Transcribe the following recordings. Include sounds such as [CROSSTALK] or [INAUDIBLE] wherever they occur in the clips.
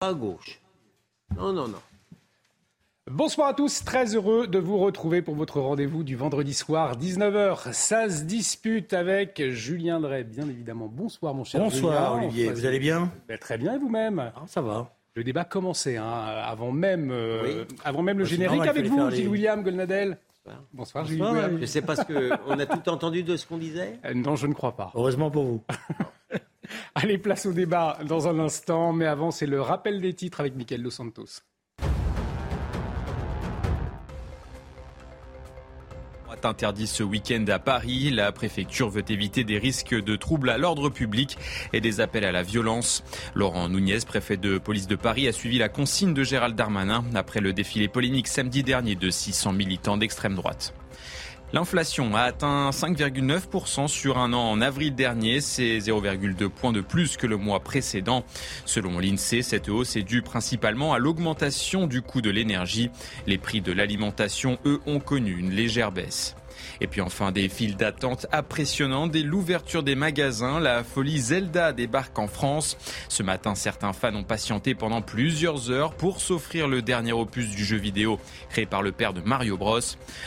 à gauche. Non, non, non. Bonsoir à tous, très heureux de vous retrouver pour votre rendez-vous du vendredi soir, 19h. Ça se dispute avec Julien Drey, bien évidemment. Bonsoir mon cher Bonsoir Julien. Olivier, vous allez bien Ben, Très bien et vous-même Ah, Ça va. Le débat commençait hein, avant même, euh, Oui. avant même le générique normal, avec vous, Gilles les- William Golnadel. Bonsoir. Bonsoir, Gilles. Je sais pas ce que. On a tout entendu de ce qu'on disait? Euh, Non, je ne crois pas. Heureusement pour vous. [LAUGHS] [LAUGHS] Allez, place au débat dans un instant, mais avant, c'est le rappel des titres avec Michael Dos Santos. interdit ce week-end à Paris. La préfecture veut éviter des risques de troubles à l'ordre public et des appels à la violence. Laurent Nunez, préfet de police de Paris, a suivi la consigne de Gérald Darmanin après le défilé polémique samedi dernier de 600 militants d'extrême droite. L'inflation a atteint 5,9% sur un an en avril dernier. C'est 0,2 points de plus que le mois précédent. Selon l'INSEE, cette hausse est due principalement à l'augmentation du coût de l'énergie. Les prix de l'alimentation, eux, ont connu une légère baisse. Et puis enfin, des files d'attente impressionnantes dès l'ouverture des magasins. La folie Zelda débarque en France. Ce matin, certains fans ont patienté pendant plusieurs heures pour s'offrir le dernier opus du jeu vidéo créé par le père de Mario Bros.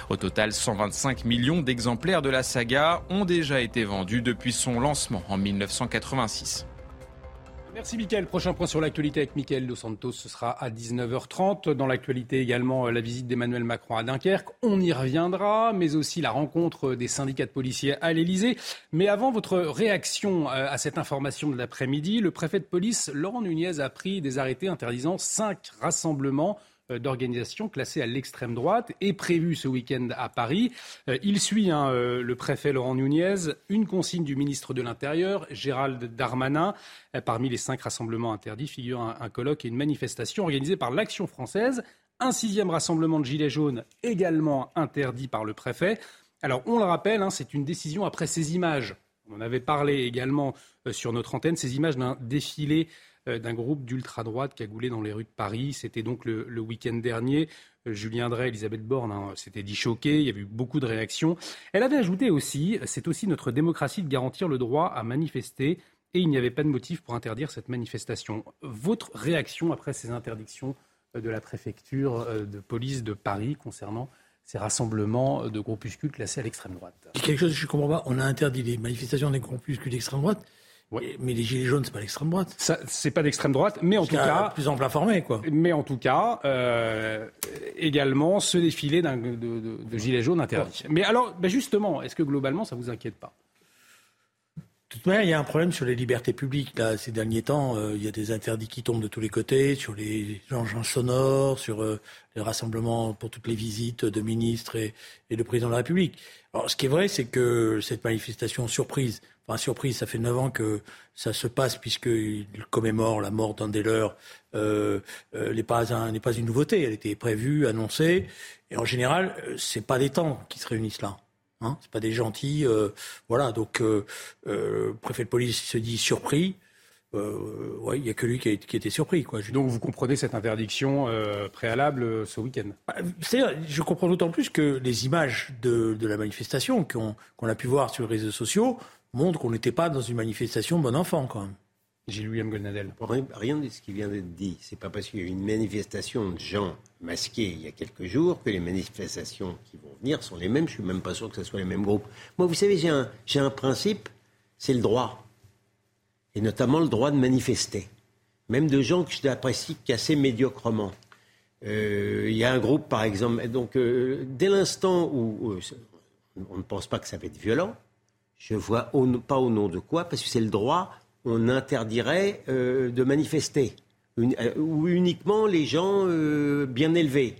Au total, 125 millions d'exemplaires de la saga ont déjà été vendus depuis son lancement en 1986. Merci Mickaël. Prochain point sur l'actualité avec Mickaël Dos Santos, ce sera à 19h30. Dans l'actualité également, euh, la visite d'Emmanuel Macron à Dunkerque. On y reviendra, mais aussi la rencontre des syndicats de policiers à l'Elysée. Mais avant votre réaction euh, à cette information de l'après-midi, le préfet de police, Laurent Nunez, a pris des arrêtés interdisant cinq rassemblements euh, d'organisations classées à l'extrême droite et prévu ce week-end à Paris. Euh, Il suit hein, euh, le préfet Laurent Nunez une consigne du ministre de l'Intérieur, Gérald Darmanin. Euh, Parmi les cinq rassemblements interdits figure un, colloque et une manifestation organisée par l'Action française. Un sixième rassemblement de Gilets jaunes également interdit par le préfet. Alors on le rappelle, hein, c'est une décision après ces images. On en avait parlé également euh, sur notre antenne, ces images d'un défilé euh, d'un groupe d'ultra-droite cagoulé dans les rues de Paris. C'était donc le, week-end dernier. Euh, Julien Drey, Elisabeth Borne hein, s'étaient dit choqués. Il y avait eu beaucoup de réactions. Elle avait ajouté aussi, c'est aussi notre démocratie de garantir le droit à manifester. Et il n'y avait pas de motif pour interdire cette manifestation. Votre réaction après ces interdictions euh, de la préfecture euh, de police de Paris concernant ces rassemblements de groupuscules classés à l'extrême droite? Quelque chose que je comprends pas. On a interdit les manifestations des groupuscules d'extrême droite. Oui. Et- Mais les gilets jaunes, c'est pas l'extrême droite. Ça, c'est pas d'extrême droite, mais en tout cas, plus ample informé, quoi. Mais en tout cas, euh, également ce défilé de, de- de gilets jaunes interdit. Mais alors, ben justement, est-ce que globalement, ça vous inquiète pas? De toute manière, il y a un problème sur les libertés publiques. Là, ces derniers temps, euh, il y a des interdits qui tombent de tous les côtés, sur les engins sonores, sur euh, les rassemblements pour toutes les visites de ministres et, et de président de la République. Alors, ce qui est vrai, c'est que cette manifestation surprise, surprise, ça fait neuf ans que ça se passe puisqu'il commémore la mort d'un des leurs, euh, euh, n'est pas un- pas une nouveauté. Elle était prévue, annoncée, et en général, euh, c'est pas des temps qui se réunissent là. Hein, c'est pas des gentils, euh, voilà. Donc, le préfet de police se dit surpris. Ouais, il y a que lui qui, a- qui était surpris, quoi. Donc vous comprenez cette interdiction préalable ce week-end? Bah, je comprends d'autant plus que les images de, de la manifestation qu'on qu'on a pu voir sur les réseaux sociaux montrent qu'on n'était pas dans une manifestation bon enfant, quand même. Gilles-William Golnadel. Rien- Rien de ce qui vient d'être dit. C'est pas parce qu'il y a eu une manifestation de gens masqués il y a quelques jours que les manifestations qui vont venir sont les mêmes. Je suis même pas sûr que ce soit les mêmes groupes. Moi, vous savez, j'ai un, j'ai un principe, c'est le droit. Et notamment le droit de manifester. Même de gens que j'apprécie qu'assez médiocrement. Euh, Il y a un groupe, par exemple. Donc, euh, dès l'instant où, où on ne pense pas que ça va être violent, je vois au- pas au nom de quoi, parce que c'est le droit, on interdirait euh, de manifester, Une- euh, ou uniquement les gens euh, bien élevés.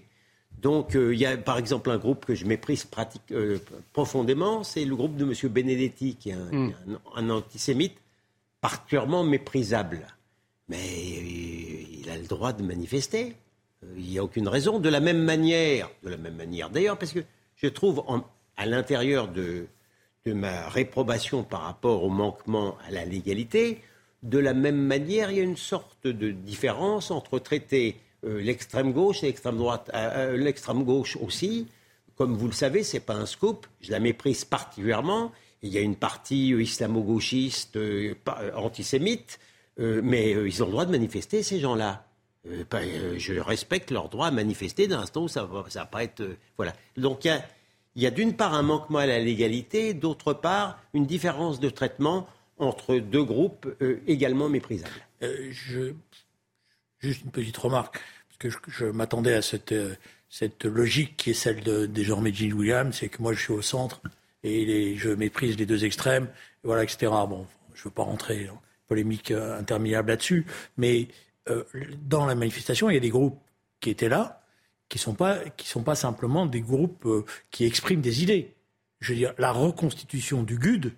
Donc, il y a par exemple un groupe que je méprise pratique, profondément, c'est le groupe de M. Benedetti, qui est un, Mm. un antisémite particulièrement méprisable. Mais il a le droit de manifester. Il n'y a aucune raison. De la même manière, de la même manière d'ailleurs, parce que je trouve à l'intérieur de, ma réprobation par rapport au manquement à la légalité, de la même manière, il y a une sorte de différence entre traiter euh, l'extrême gauche et l'extrême droite. Euh, euh, l'extrême gauche aussi, comme vous le savez, c'est pas un scoop. Je la méprise particulièrement. Il y a une partie islamo-gauchiste, antisémite, mais ils ont le droit de manifester, ces gens-là. je respecte leur droit à manifester d'un instant où ça va, va pas être. voilà. Donc il y a, y a d'une part un manquement à la légalité, d'autre part une différence de traitement entre deux groupes également méprisables. je Juste une petite remarque, parce que je, m'attendais à cette, euh, cette logique qui est celle de, des gens Gene Williams, c'est que moi je suis au centre et je méprise les deux extrêmes, voilà, etc. Bon, je ne veux pas rentrer en polémique euh, interminable là-dessus, mais euh, dans la manifestation, il y a des groupes qui étaient là, qui ne sont, pas, sont pas simplement des groupes qui expriment des idées. Je veux dire, la reconstitution du GUD,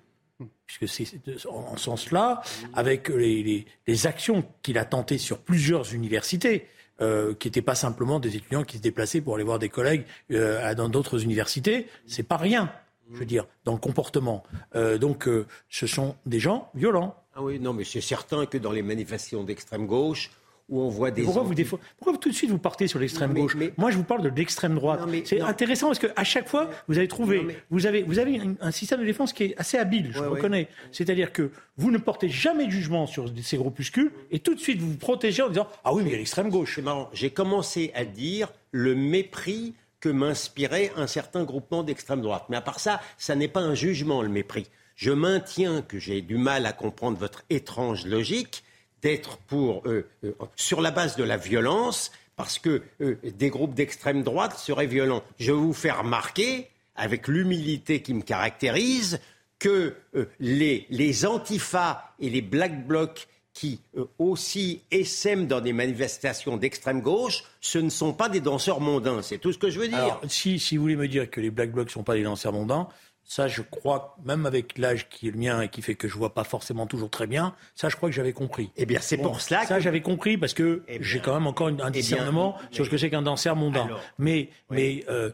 puisque c'est en ce sens-là, avec les, actions qu'il a tentées sur plusieurs universités, euh, qui n'étaient pas simplement des étudiants qui se déplaçaient pour aller voir des collègues euh, dans d'autres universités, c'est pas rien, je veux dire, dans le comportement. Euh, donc, ce sont des gens violents. Ah oui, non, mais c'est certain que dans les manifestations d'extrême gauche, où on voit des. Pourquoi, vous, pourquoi tout de suite vous partez sur l'extrême gauche? Moi, je vous parle de l'extrême droite. C'est intéressant parce qu'à chaque fois, vous avez trouvé, vous avez, vous avez un, système de défense qui est assez habile, je reconnais. C'est-à-dire que vous ne portez jamais de jugement sur ces groupuscules et tout de suite vous vous protégez en disant Ah oui, mais il y a l'extrême gauche. C'est marrant. J'ai commencé à dire le mépris que m'inspirait un certain groupement d'extrême droite. Mais à part ça, ça n'est pas un jugement, le mépris. Je maintiens que j'ai du mal à comprendre votre étrange logique d'être pour, euh, euh, sur la base de la violence, parce que euh, des groupes d'extrême droite seraient violents. Je vous faire remarquer, avec l'humilité qui me caractérise, que les, les antifas et les black blocs qui aussi essaiment dans des manifestations d'extrême gauche, ce ne sont pas des danseurs mondains. C'est tout ce que je veux dire. si, si vous voulez me dire que les black blocs ne sont pas des danseurs mondains, ça, je crois, même avec l'âge qui est le mien et qui fait que je vois pas forcément toujours très bien, ça, je crois que j'avais compris. Eh bien, c'est pour cela que... Ça, j'avais compris parce que eh j'ai quand même encore un eh discernement sur ce que c'est qu'un danseur mondain. mais, mais euh,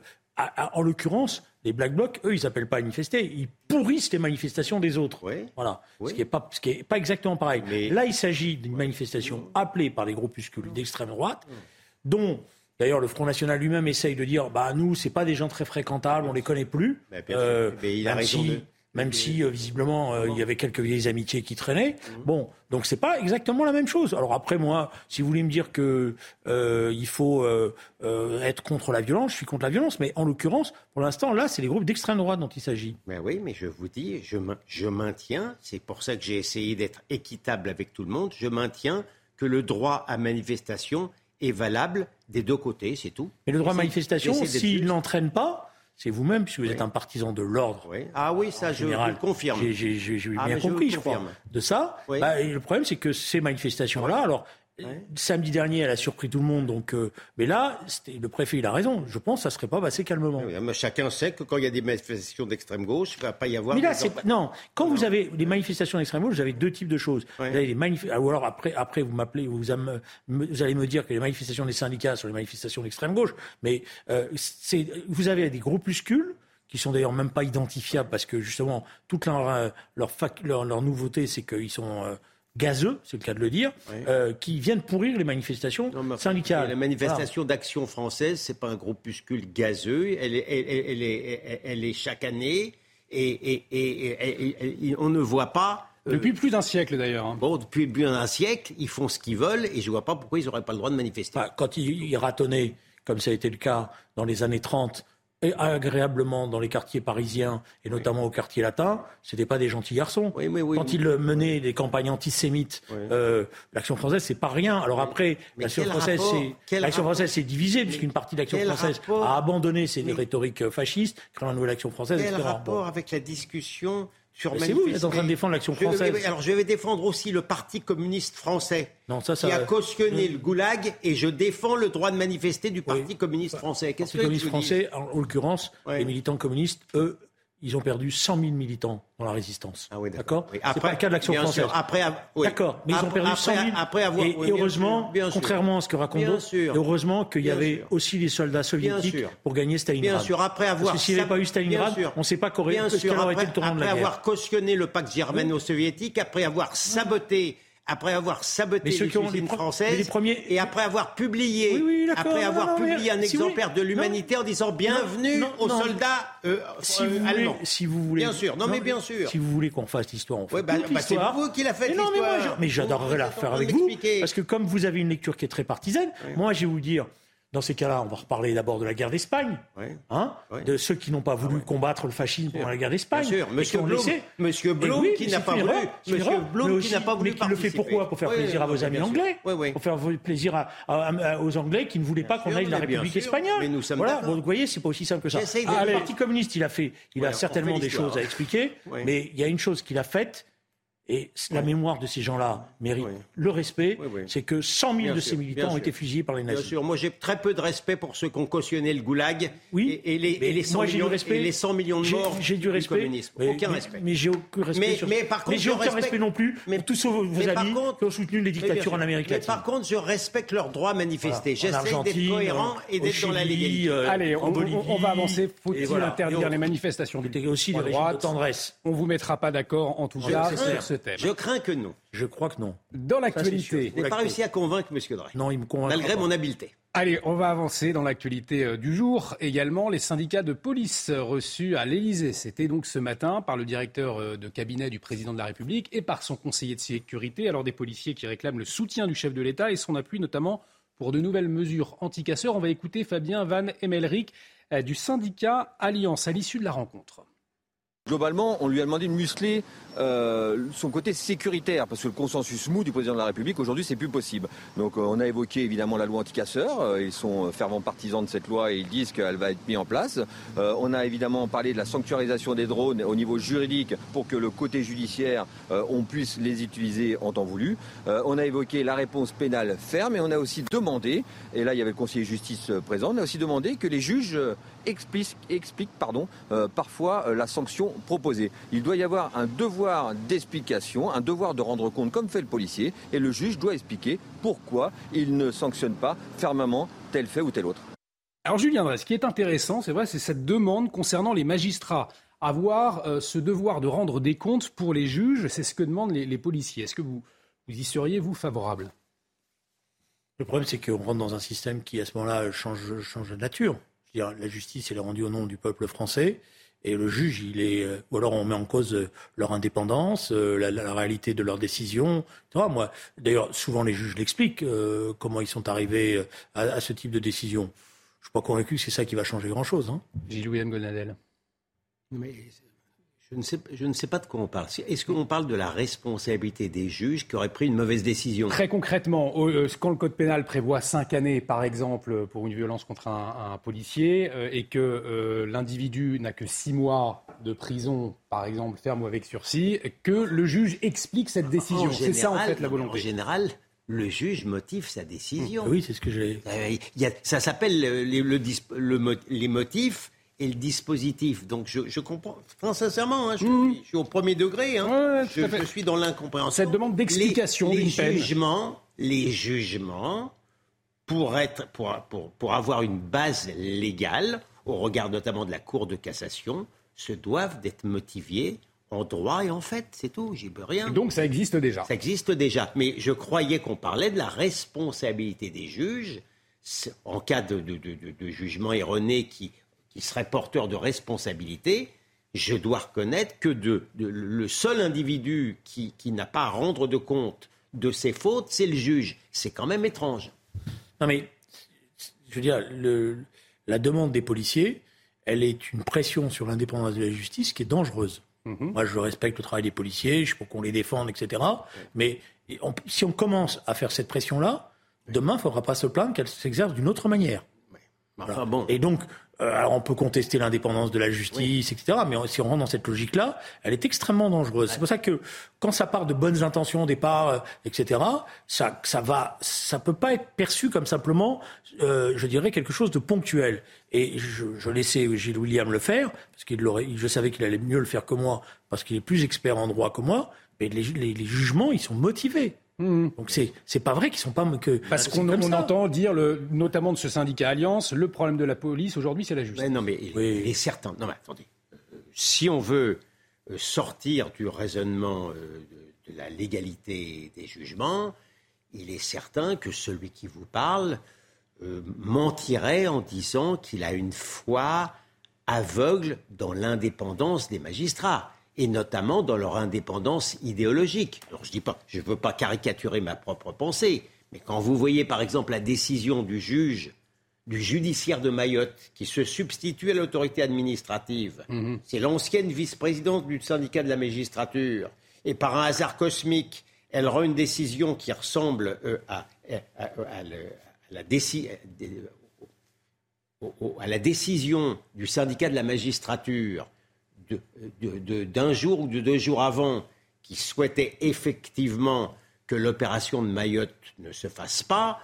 en l'occurrence, les Black Blocs, eux, ils s'appellent pas manifester, ils pourrissent les manifestations des autres. Voilà. Ce qui est pas, pas exactement pareil. Là, il s'agit d'une manifestation appelée par les groupuscules d'extrême droite, dont D'ailleurs, le Front National lui-même essaye de dire, bah nous, c'est pas des gens très fréquentables, on les connaît plus. Euh, mais il a raison si, Même si euh, visiblement euh, il y avait quelques vieilles amitiés qui traînaient. Mhm. Bon, donc c'est pas exactement la même chose. Alors après moi, si vous voulez me dire que il faut être contre la violence, je suis contre la violence. Mais en l'occurrence, pour l'instant, là, c'est les groupes d'extrême droite dont il s'agit. Mais oui, mais je vous dis, je, je maintiens. C'est pour ça que j'ai essayé d'être équitable avec tout le monde. Je maintiens que le droit à manifestation est valable des deux côtés, c'est tout. Mais le droit de manifestation, s'il n'entraîne pas, c'est vous-même, puisque vous êtes un partisan de l'ordre. Ah oui, ça, je, le confirme. J'ai ah, bien compris, je, crois, de ça. Bah, le problème, c'est que ces manifestations-là, alors Samedi dernier, elle a surpris tout le monde. Donc, euh, mais là, le préfet, il a raison. Je pense que ça ne serait pas passé calmement. chacun sait que quand il y a des manifestations d'extrême gauche, il ne va pas y avoir. Mais là, non. Quand vous avez des manifestations d'extrême gauche, vous avez deux types de choses. Vous avez des Ou alors après, après vous m'appelez, vous, vous, allez me dire que les manifestations des syndicats sont les manifestations d'extrême gauche. Mais euh, vous avez des groupuscules qui sont d'ailleurs même pas identifiables parce que justement toute leur euh, leur, leur, leur nouveauté, c'est qu'ils sont gazeux, c'est le cas de le dire, euh, qui viennent pourrir les manifestations syndicales. La manifestation d'action française, c'est pas un groupuscule gazeux, elle est, elle, est, elle est chaque année et, et, on ne voit pas. Euh, depuis plus d'un siècle d'ailleurs. Hein. Bon, depuis plus d'un siècle, ils font ce qu'ils veulent et je ne vois pas pourquoi ils n'auraient pas le droit de manifester. quand ils, ils ratonnaient, comme ça a été le cas dans les années 30, et agréablement dans les quartiers parisiens et notamment au quartier latin, c'était pas des gentils garçons. Quand ils menaient des campagnes antisémites, euh, l'action française c'est pas rien. Alors après, l'action française c'est l'action française c'est divisé puisqu'une partie de l'action française a abandonné ses rhétoriques fascistes, créant la nouvelle action française. Quel rapport avec la discussion c'est vous qui êtes en train de défendre l'action française. alors je vais défendre aussi le Parti communiste français non, ça, ça, qui a cautionné le goulag et je défends le droit de manifester du Parti communiste français. Qu'est-ce que le Parti communiste français, en l'occurrence, les militants communistes, eux, ils ont perdu 100 000 militants dans la résistance. Ah oui, d'accord. Oui. C'est pas le cas de l'action bien française. sûr, après, av- oui. D'accord, mais ils ont Après- perdu 100 000. après- après avoir- et, et bien heureusement, sûr, bien sûr. contrairement à ce que raconte Bien d'autres, sûr. et heureusement qu'il y Bien avait sûr. aussi les soldats soviétiques sûr. pour gagner Stalingrad. Bien sûr, après avoir Parce que s'il n'y avait pas eu Stalingrad, bien sûr. on ne sait pas qu'aurait- Bien quel sûr, aurait après, été le tournant de la après guerre. avoir cautionné le pacte germano-soviétique, après avoir saboté, après avoir saboté Mais ceux les premiers- et après avoir publié, Oui, oui, d'accord, après avoir non, publié un si exemplaire voulez- de l'humanité en disant bienvenue non, aux soldats euh, si euh, vous, voulez, allemands. si vous voulez. Bien sûr, non, mais bien sûr. Si vous voulez qu'on fasse l'histoire, on fait Ouais, bah, bah, c'est vous qui la faites, Mais l'histoire. j'adorerais la faire avec vous. Parce que comme vous avez une lecture qui est très partisane, moi, je vais vous dire, dans ces cas-là, on va reparler d'abord de la guerre d'Espagne, hein, de ceux qui n'ont pas voulu combattre le fascisme pendant la guerre Bien d'Espagne. sûr, et Monsieur Blum, Monsieur Blum qui n'a pas voulu, Monsieur. Blum qui n'a pas voulu Mais qui le fait pourquoi? Pour faire plaisir à vos amis bien sûr. anglais. Pour faire plaisir à- à- à- aux Anglais qui ne voulaient pas qu'on sûr, aille de la bien République sûr, espagnole. mais nous sommes voilà, vous voyez, c'est pas aussi simple que ça. Ah. Le Parti communiste, il a fait, il a certainement des choses à expliquer, mais il y a une chose qu'il a faite. Et la mémoire de ces gens-là mérite Oui. le respect, Oui, oui. c'est que 100 000 Bien de sûr, ces militants bien ont sûr. été fusillés par les Bien nazis. sûr, moi j'ai très peu de respect pour ceux qui ont cautionné le goulag Oui, et, et les, mais et les 100 moi, du millions, respect. et les 100 millions de morts J'ai du respect. communisme. mais- aucun mais- respect. Mais j'ai aucun respect. Mais- sur- mais par contre, mais j'ai aucun respecte- respect non plus mais- pour tous vos, vos mais amis contre- qui ont soutenu les Mais bien dictatures en Amérique Mais latine. par contre, je respecte leur droit à manifester. Voilà. J'essaie d'être cohérent et d'être dans la légalité. euh, Allez, on, va avancer. Faut-il interdire les manifestations du de droite tendresse. On vous mettra pas d'accord en tout cas sur ce thème. Je crains que non. Je crois que non. Dans l'actualité, Je n'ai pas réussi à convaincre M. Drey, Non, il me convainc. malgré pas. mon habileté. Allez, on va avancer dans l'actualité euh, du jour. Également, les syndicats de police reçus à l'Élysée. C'était donc ce matin par le directeur euh, de cabinet du président de la République et par son conseiller de sécurité. Alors des policiers qui réclament le soutien du chef de l'État et son appui notamment pour de nouvelles mesures anti-casseurs. On va écouter Fabien Van Emelric euh, du syndicat Alliance à l'issue de la rencontre. Globalement, on lui a demandé de muscler euh, son côté sécuritaire, parce que le consensus mou du président de la République, aujourd'hui, c'est plus possible. Donc euh, on a évoqué évidemment la loi anti-casseurs, Euh, ils sont fervents partisans de cette loi et ils disent qu'elle va être mise en place. Euh, on a évidemment parlé de la sanctuarisation des drones au niveau juridique pour que le côté judiciaire, on puisse les utiliser en temps voulu. On a évoqué la réponse pénale ferme et on a aussi demandé, et là il y avait le conseiller de justice présent, on a aussi demandé que les juges pardon, euh, parfois euh, la sanction proposée. Il doit y avoir un devoir d'explication, un devoir de rendre compte comme fait le policier, et le juge doit expliquer pourquoi il ne sanctionne pas fermement tel fait ou tel autre. Alors Julien Drey, ce qui est intéressant, c'est vrai, c'est cette demande concernant les magistrats. Avoir euh, ce devoir de rendre des comptes pour les juges, c'est ce que demandent les, les policiers. Est-ce que vous, vous y seriez, vous, favorable? Le problème, c'est qu'on rentre dans un système qui, à ce moment-là, change, change de nature. La justice, elle est rendue au nom du peuple français. Et le juge, il est. euh, Ou alors on met en cause euh, leur indépendance, euh, la, la réalité de leurs décisions. Tu vois, moi, d'ailleurs, souvent les juges l'expliquent, euh, comment ils sont arrivés à, à ce type de décision. Je suis pas convaincu que c'est ça qui va changer grand-chose. Hein. Gilles-William Gonadel. Mais je ne, sais, je ne sais pas de quoi on parle. Est-ce qu'on parle de la responsabilité des juges qui auraient pris une mauvaise décision? Très concrètement, euh, quand le code pénal prévoit cinq années, par exemple, pour une violence contre un, un policier, euh, et que euh, l'individu n'a que six mois de prison, par exemple, ferme ou avec sursis, que le juge explique cette décision. En C'est ça, en fait, la En volonté. général, le juge motive sa décision. Oui, c'est ce que j'ai. Euh, il y a- ça s'appelle le- le le les motifs et le dispositif. Donc je, je comprends. Très sincèrement, hein, je, suis, je suis au premier degré. hein. Ouais, je, suis dans l'incompréhension. Cette demande d'explication Les, les jugements, les jugements, pour, être, pour, pour, pour avoir une base légale, au regard notamment de la Cour de cassation, se doivent d'être motivés en droit et en fait. C'est tout. J'y peux rien. Donc ça existe déjà. Ça existe déjà. Mais je croyais qu'on parlait de la responsabilité des juges en cas de- de- de jugement erroné qui, qui serait porteur de responsabilité. Je dois reconnaître que de, de- le seul individu qui, qui n'a pas à rendre de compte de ses fautes, c'est le juge. C'est quand même étrange. Non, mais, je veux dire, le- la demande des policiers, elle est une pression sur l'indépendance de la justice qui est dangereuse. Moi, je respecte le travail des policiers, je faut qu'on les défende, etc. Mais on- si on commence à faire cette pression-là, demain, il ne faudra pas se plaindre qu'elle s'exerce d'une autre manière. Enfin, bon. Et donc, euh, alors on peut contester l'indépendance de la justice, etc. Mais si on rentre dans cette logique-là, elle est extrêmement dangereuse. C'est pour ça que quand ça part de bonnes intentions au départ, euh, etc., ça, ça va, ça peut pas être perçu comme simplement, euh, je dirais, quelque chose de ponctuel. Et je, je laissais Gilles William le faire parce qu'il l'aurait, je savais qu'il allait mieux le faire que moi parce qu'il est plus expert en droit que moi. Mais les, les, les jugements, ils sont motivés. Mmh. Donc c'est c'est pas vrai qu'ils sont pas que Parce qu'on on entend dire, le, notamment de ce syndicat Alliance, le problème de la police aujourd'hui, c'est la justice. Non, mais il, Oui. il est certain. Non, mais attendez. Si on veut euh, sortir du raisonnement euh, de, de la légalité des jugements, il est certain que celui qui vous parle euh, mentirait en disant qu'il a une foi aveugle dans l'indépendance des magistrats et notamment dans leur indépendance idéologique. Alors je dis pas, je veux pas caricaturer ma propre pensée, mais quand vous voyez par exemple la décision du juge du judiciaire de Mayotte qui se substitue à l'autorité administrative, c'est l'ancienne vice-présidente du syndicat de la magistrature, et par un hasard cosmique, elle rend une décision qui ressemble euh, à, à- à- à le- à la déci- au- au- à la décision du syndicat de la magistrature de- de- de- d'un jour ou de deux jours avant qui souhaitait effectivement que l'opération de Mayotte ne se fasse pas,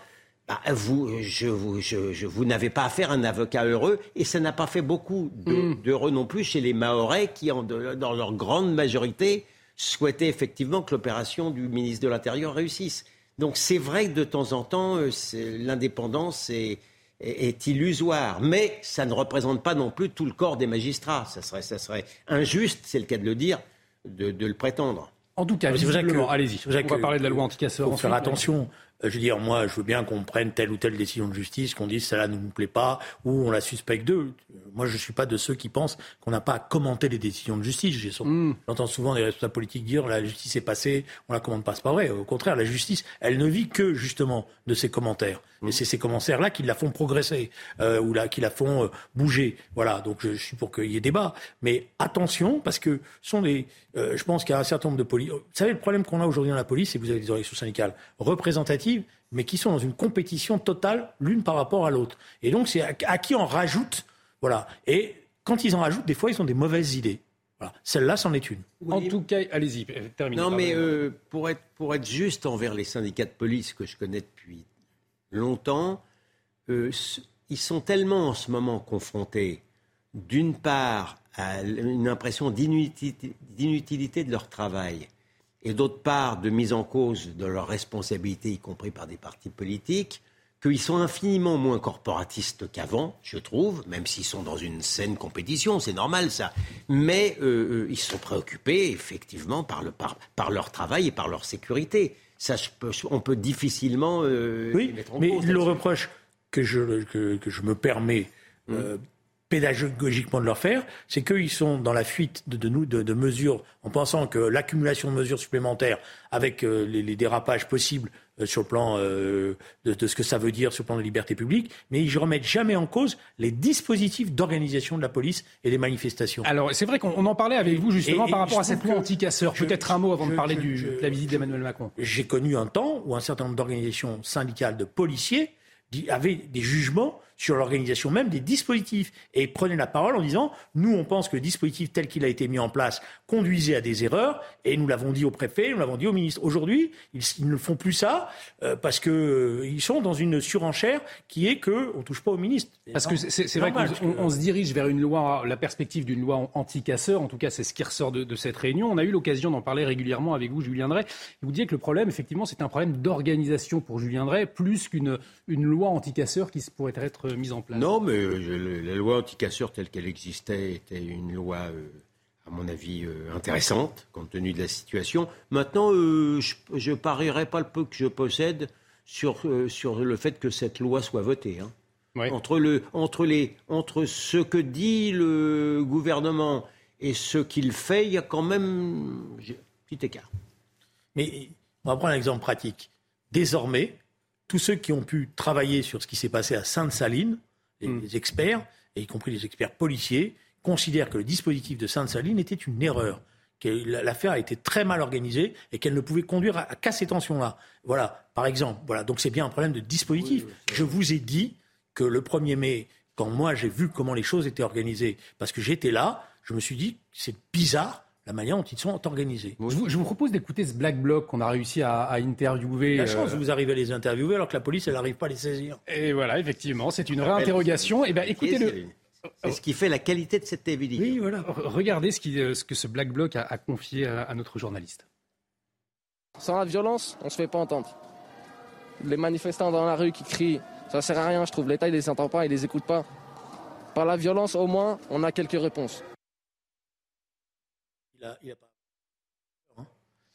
bah, vous, je, vous, je- je- vous n'avez pas affaire à un avocat heureux et ça n'a pas fait beaucoup de- d'heureux non plus chez les Mahorais qui, en dans leur grande majorité, souhaitaient effectivement que l'opération du ministre de l'Intérieur réussisse. Donc c'est vrai que de temps en temps, euh, l'indépendance est, est- est illusoire, mais ça ne représente pas non plus tout le corps des magistrats. Ça serait, ça serait injuste, c'est le cas de le dire, de, de le prétendre. En tout cas, que- visiblement, allez-y. On va parler de la loi anti-casseurs. Il faut faire attention. Euh, Je veux dire, moi, je veux bien qu'on prenne telle ou telle décision de justice, qu'on dise celle-là ne nous plaît pas, ou on la suspecte d'eux. Euh, Moi, je ne suis pas de ceux qui pensent qu'on n'a pas à commenter les décisions de justice. Hmm. J'entends souvent des responsables politiques dire la justice est passée, on la commande pas. C'est pas vrai. Au contraire, la justice, elle ne vit que justement de ses commentaires. Et c'est ces commentaires-là qui la font progresser, euh, ou là, qui la font euh, bouger. Voilà. Donc, je, je suis pour qu'il y ait débat. Mais attention, parce que ce sont des. Euh, je pense qu'il y a un certain nombre de polices. Vous savez, le problème qu'on a aujourd'hui dans la police, c'est que vous avez des organisations syndicales représentatives, mais qui sont dans une compétition totale l'une par rapport à l'autre. Et donc, c'est à, à qui on rajoute. Voilà. Et quand ils en rajoutent, des fois, ils ont des mauvaises idées. Voilà. Celle-là, c'en est une. En tout cas, allez-y, euh, terminez. Non, mais euh, pour, être, pour être juste envers les syndicats de police que je connais depuis longtemps, euh, ils sont tellement en ce moment confrontés, d'une part, à une impression d'inutilité de leur travail, et d'autre part, de mise en cause de leurs responsabilités, y compris par des partis politiques, qu'ils sont infiniment moins corporatistes qu'avant, je trouve, même s'ils sont dans une saine compétition, c'est normal ça. Mais euh, euh, ils sont préoccupés effectivement par, le, par, par leur travail et par leur sécurité. Ça, peux- on peut difficilement euh, les Oui, mettre en mais cause. le là-dessus. reproche que je, que, que je me permets euh, pédagogiquement de leur faire, c'est qu'ils sont dans la fuite de, de nous de, de mesures en pensant que l'accumulation de mesures supplémentaires avec euh, les, les dérapages possibles euh, sur le plan euh, de, de ce que ça veut dire sur le plan de liberté publique, mais ils ne remettent jamais en cause les dispositifs d'organisation de la police et des manifestations. Alors, c'est vrai qu'on on en parlait avec vous justement Et- et par rapport à cette loi je- Peut-être un mot avant de parler je- du- je- de la visite d'Emmanuel Macron. J'ai connu un temps où un certain nombre d'organisations syndicales de policiers avaient des jugements sur l'organisation même des dispositifs et prenaient la parole en disant nous on pense que le dispositif tel qu'il a été mis en place conduisait à des erreurs et nous l'avons dit au préfet, nous l'avons dit au ministre. Aujourd'hui, ils, ils ne font plus ça euh, parce que euh, ils sont dans une surenchère qui est que on touche pas au ministre. Parce que c'est- vrai qu'on se dirige vers une loi, la perspective d'une loi anti-casseurs. En tout cas, c'est ce qui ressort de, de cette réunion. On a eu l'occasion d'en parler régulièrement avec vous, Julien Drey. Vous disiez que le problème, effectivement, c'est un problème d'organisation pour Julien Drey, plus qu'une une loi anti-casseurs qui pourrait être mise en place. Non, mais euh, la loi anticasseur telle qu'elle existait était une loi, euh, à mon avis, euh, intéressante, compte tenu de la situation. Maintenant, euh, je, je parierais pas le peu que je possède sur, euh, sur le fait que cette loi soit votée. hein. Ouais. Entre, le, entre, les, entre ce que dit le gouvernement et ce qu'il fait, il y a quand même un petit écart. Mais on va prendre un exemple pratique. Désormais, tous ceux qui ont pu travailler sur ce qui s'est passé à Sainte-Saline, les, Hmm. les experts, et y compris les experts policiers, considèrent que le dispositif de Sainte-Saline était une erreur, que l'affaire a été très mal organisée et qu'elle ne pouvait conduire à, à qu'à ces tensions-là. Voilà, par exemple. Voilà, donc c'est bien un problème de dispositif. Je vous ai dit que le 1er mai, quand moi j'ai vu comment les choses étaient organisées. Parce que j'étais là, je me suis dit, c'est bizarre la manière dont ils sont organisés. Je vous, je vous propose d'écouter ce Black Bloc qu'on a réussi à, à interviewer. La chance, euh, vous arrivez à les interviewer alors que la police, elle n'arrive pas à les saisir. Et voilà, effectivement, c'est une réinterrogation. Eh ben, écoutez-le. C'est ce qui fait la qualité de cette télévision. Oui, voilà. Regardez ce, qui, euh, ce que ce Black Bloc a, a confié à, à notre journaliste. Sans la violence, on se fait pas entendre. Les manifestants dans la rue qui crient, ça sert à rien, je trouve. L'État, il les entend pas, il les écoute pas. Par la violence, au moins, on a quelques réponses. Il a, il a pas... Hein?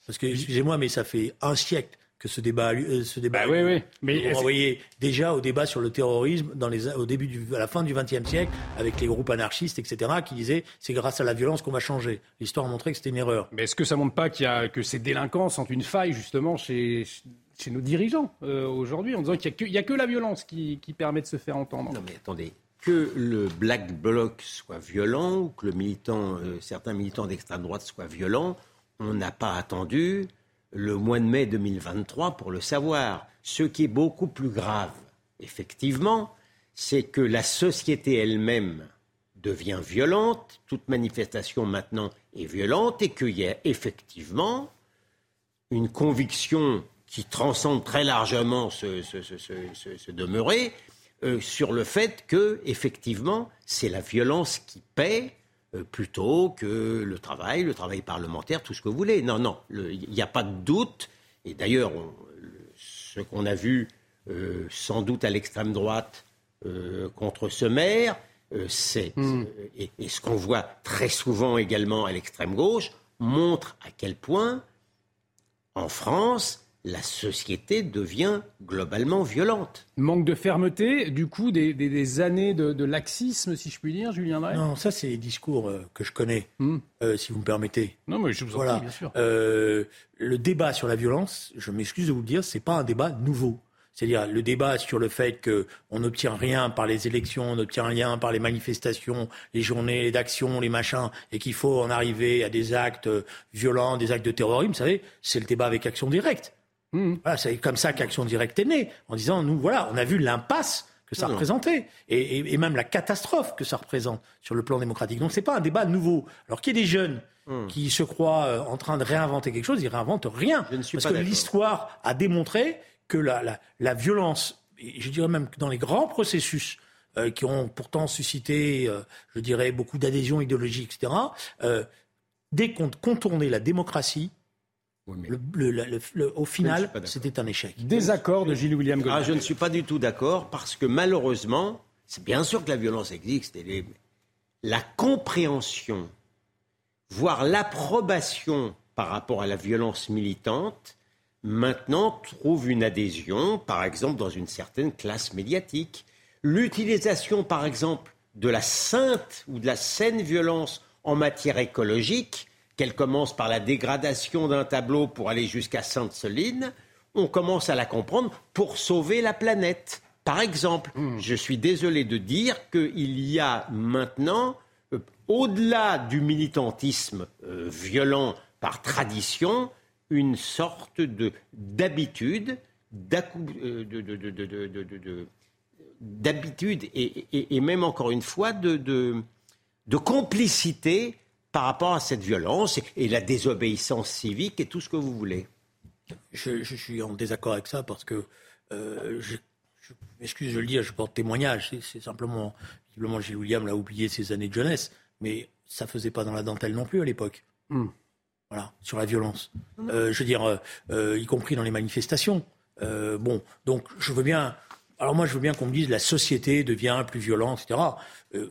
Parce que, excusez-moi, mais ça fait un siècle que ce débat, a lieu- euh, ce débat. Bah oui, oui. Mais Vous renvoyez déjà au débat sur le terrorisme dans les, au début du, à la fin du XXe siècle avec les groupes anarchistes, etc., qui disaient c'est grâce à la violence qu'on va changer. L'histoire a montré que c'était une erreur. Mais est-ce que ça montre pas qu'il y a, que ces délinquants sont une faille justement chez, chez nos dirigeants euh, aujourd'hui en disant qu'il n'y a, que la violence qui, qui permet de se faire entendre? Non mais attendez, que le Black Bloc soit violent ou que euh, certains militants d'extrême droite soient violents, on n'a pas attendu le mois de mai 2023 pour le savoir. Ce qui est beaucoup plus grave, effectivement, c'est que la société elle-même devient violente, toute manifestation maintenant est violente et qu'il y a effectivement une conviction qui transcende très largement ce, ce, demeuré euh, sur le fait que effectivement c'est la violence qui paie euh, plutôt que le travail, le travail parlementaire, tout ce que vous voulez. Non, non, il n'y a pas de doute. Et d'ailleurs, ce qu'on a vu euh, sans doute à l'extrême droite contre ce maire, c'est et, et ce qu'on voit très souvent également à l'extrême gauche montre à quel point en France, la société devient globalement violente. Manque de fermeté, du coup, des, des- des années de, de laxisme, si je puis dire, Julien Drey? Non, ça, c'est les discours euh, que je connais, Hmm. euh, si vous me permettez. Non, mais je vous en Voilà. prie, bien sûr. Euh, le débat sur la violence, je m'excuse de vous le dire, c'est pas un débat nouveau. C'est-à-dire le débat sur le fait qu'on n'obtient rien par les élections, on n'obtient rien par les manifestations, les journées d'action, les machins, et qu'il faut en arriver à des actes violents, des actes de terrorisme, vous savez, c'est le débat avec Action Directe. Voilà, c'est comme ça qu'Action Directe est née, en disant, nous, voilà, on a vu l'impasse que ça représentait, et, et- et même la catastrophe que ça représente sur le plan démocratique. Donc c'est pas un débat nouveau. Alors qu'il y ait des jeunes qui se croient euh, en train de réinventer quelque chose, ils réinventent rien. Je ne suis Parce pas que l'histoire a démontré que la, la, la violence, et je dirais même que dans les grands processus euh, qui ont pourtant suscité, euh, je dirais, beaucoup d'adhésion idéologique, etc., euh, dès qu'on contournait la démocratie, Oui, mais- le- le- la- le- le- au final, c'était un échec. Désaccord de Gilles William Godin. Ah, je ne suis pas du tout d'accord parce que malheureusement, c'est bien sûr que la violence existe et les- la compréhension, voire l'approbation par rapport à la violence militante, maintenant trouve une adhésion, par exemple, dans une certaine classe médiatique. L'utilisation, par exemple, de la sainte ou de la saine violence en matière écologique, qu'elle commence par la dégradation d'un tableau pour aller jusqu'à Sainte-Soline, on commence à la comprendre pour sauver la planète. Par exemple, hmm. je suis désolé de dire qu'il y a maintenant, euh, au-delà du militantisme euh, violent par tradition, une sorte de, d'habitude, d'habitude et, même encore une fois de, complicité par rapport à cette violence et, la désobéissance civique et tout ce que vous voulez. Je, je suis en désaccord avec ça parce que, euh, je, je m'excuse, je le dis, je porte témoignage. C'est, simplement, visiblement, Gilles William l'a oublié ses années de jeunesse, mais ça faisait pas dans la dentelle non plus à l'époque. Hmm. Voilà, sur la violence. Euh, je veux dire, euh, euh, y compris dans les manifestations. Euh, bon, donc je veux bien. Alors moi, je veux bien qu'on me dise la société devient plus violente, etc. Euh,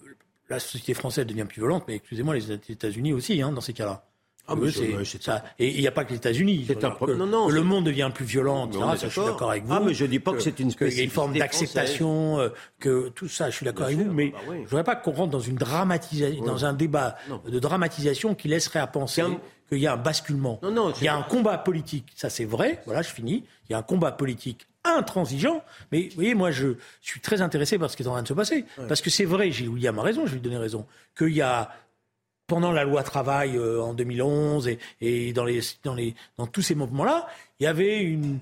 la société française devient plus violente, mais excusez-moi, les États-Unis aussi, hein, dans ces cas-là. Ah, Eux, ça. Et il n'y a pas que les États-Unis. C'est un Que- problème. Non, non, le monde devient plus violent, etc. Ça, je suis d'accord avec vous. Ah, mais je dis pas que c'est une y a une forme d'acceptation, euh, que tout ça, je suis d'accord avec vous, mais bah oui. je voudrais pas qu'on rentre dans une dramatisation, dans un débat Non. de dramatisation qui laisserait à penser qu'il y a un basculement. Non, non, il y a un combat politique, ça c'est vrai. Voilà, je finis. Il y a un combat politique intransigeant, mais vous voyez, moi je suis très intéressé par ce qui est en train de se passer, parce que c'est vrai, Gilles William a raison, je vais lui donner raison, qu'il y a pendant la loi travail euh, en 2011 et, et dans, les, dans, les, dans tous ces moments-là, il y avait une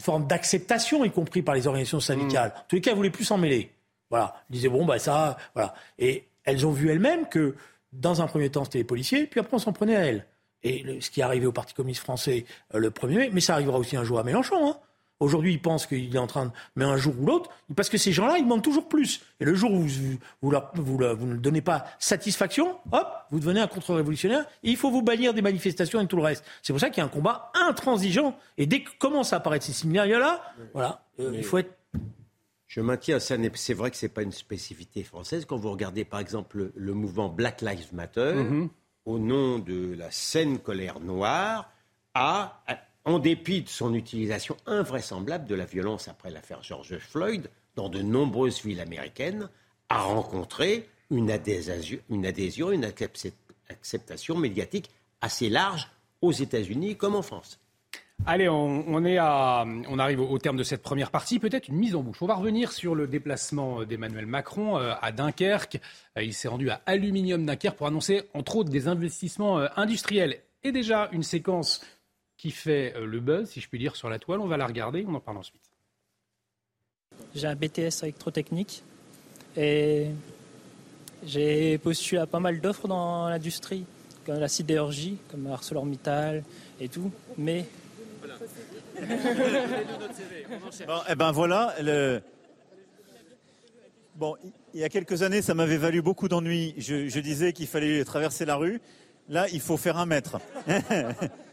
forme d'acceptation, y compris par les organisations syndicales. En tous les cas, elles voulaient plus s'en mêler. Voilà. Ils disaient, bon, bah ça, voilà. Et elles ont vu elles-mêmes que, dans un premier temps, c'était les policiers, puis après, on s'en prenait à elles. Et ce qui est arrivé au Parti communiste français euh, le 1er mai, mais ça arrivera aussi un jour à Mélenchon. Hein. Aujourd'hui, il pense qu'il est en train de. Mais un jour ou l'autre, parce que ces gens-là, ils demandent toujours plus. Et le jour où vous, vous, vous, vous ne donnez pas satisfaction, hop, vous devenez un contre-révolutionnaire. Et il faut vous bannir des manifestations et tout le reste. C'est pour ça qu'il y a un combat intransigeant. Et dès que commencent à apparaître ces séminaires-là, voilà, euh, il faut être. Je maintiens, ça c'est vrai que ce n'est pas une spécificité française. Quand vous regardez par exemple le, mouvement Black Lives Matter, mm-hmm. au nom de la saine colère noire, a en dépit de son utilisation invraisemblable de la violence après l'affaire George Floyd, dans de nombreuses villes américaines, a rencontré une adhésion, une, adhésion, une acceptation médiatique assez large aux États-Unis comme en France. Allez, on, est à, on arrive au, terme de cette première partie. Peut-être une mise en bouche. On va revenir sur le déplacement d'Emmanuel Macron euh, à Dunkerque. Euh, il s'est rendu à Aluminium Dunkerque pour annoncer, entre autres, des investissements euh, industriels. Et déjà une séquence qui fait euh, le buzz, si je puis dire, sur la toile. On va la regarder, on en parle ensuite. J'ai un BTS électrotechnique et j'ai postulé à pas mal d'offres dans l'industrie, comme la sidérurgie, comme ArcelorMittal et tout, mais... [LAUGHS] bon, eh ben voilà, le... Bon, il y a quelques années, ça m'avait valu beaucoup d'ennuis. Je, je disais qu'il fallait traverser la rue. Là, il faut faire un mètre. [LAUGHS]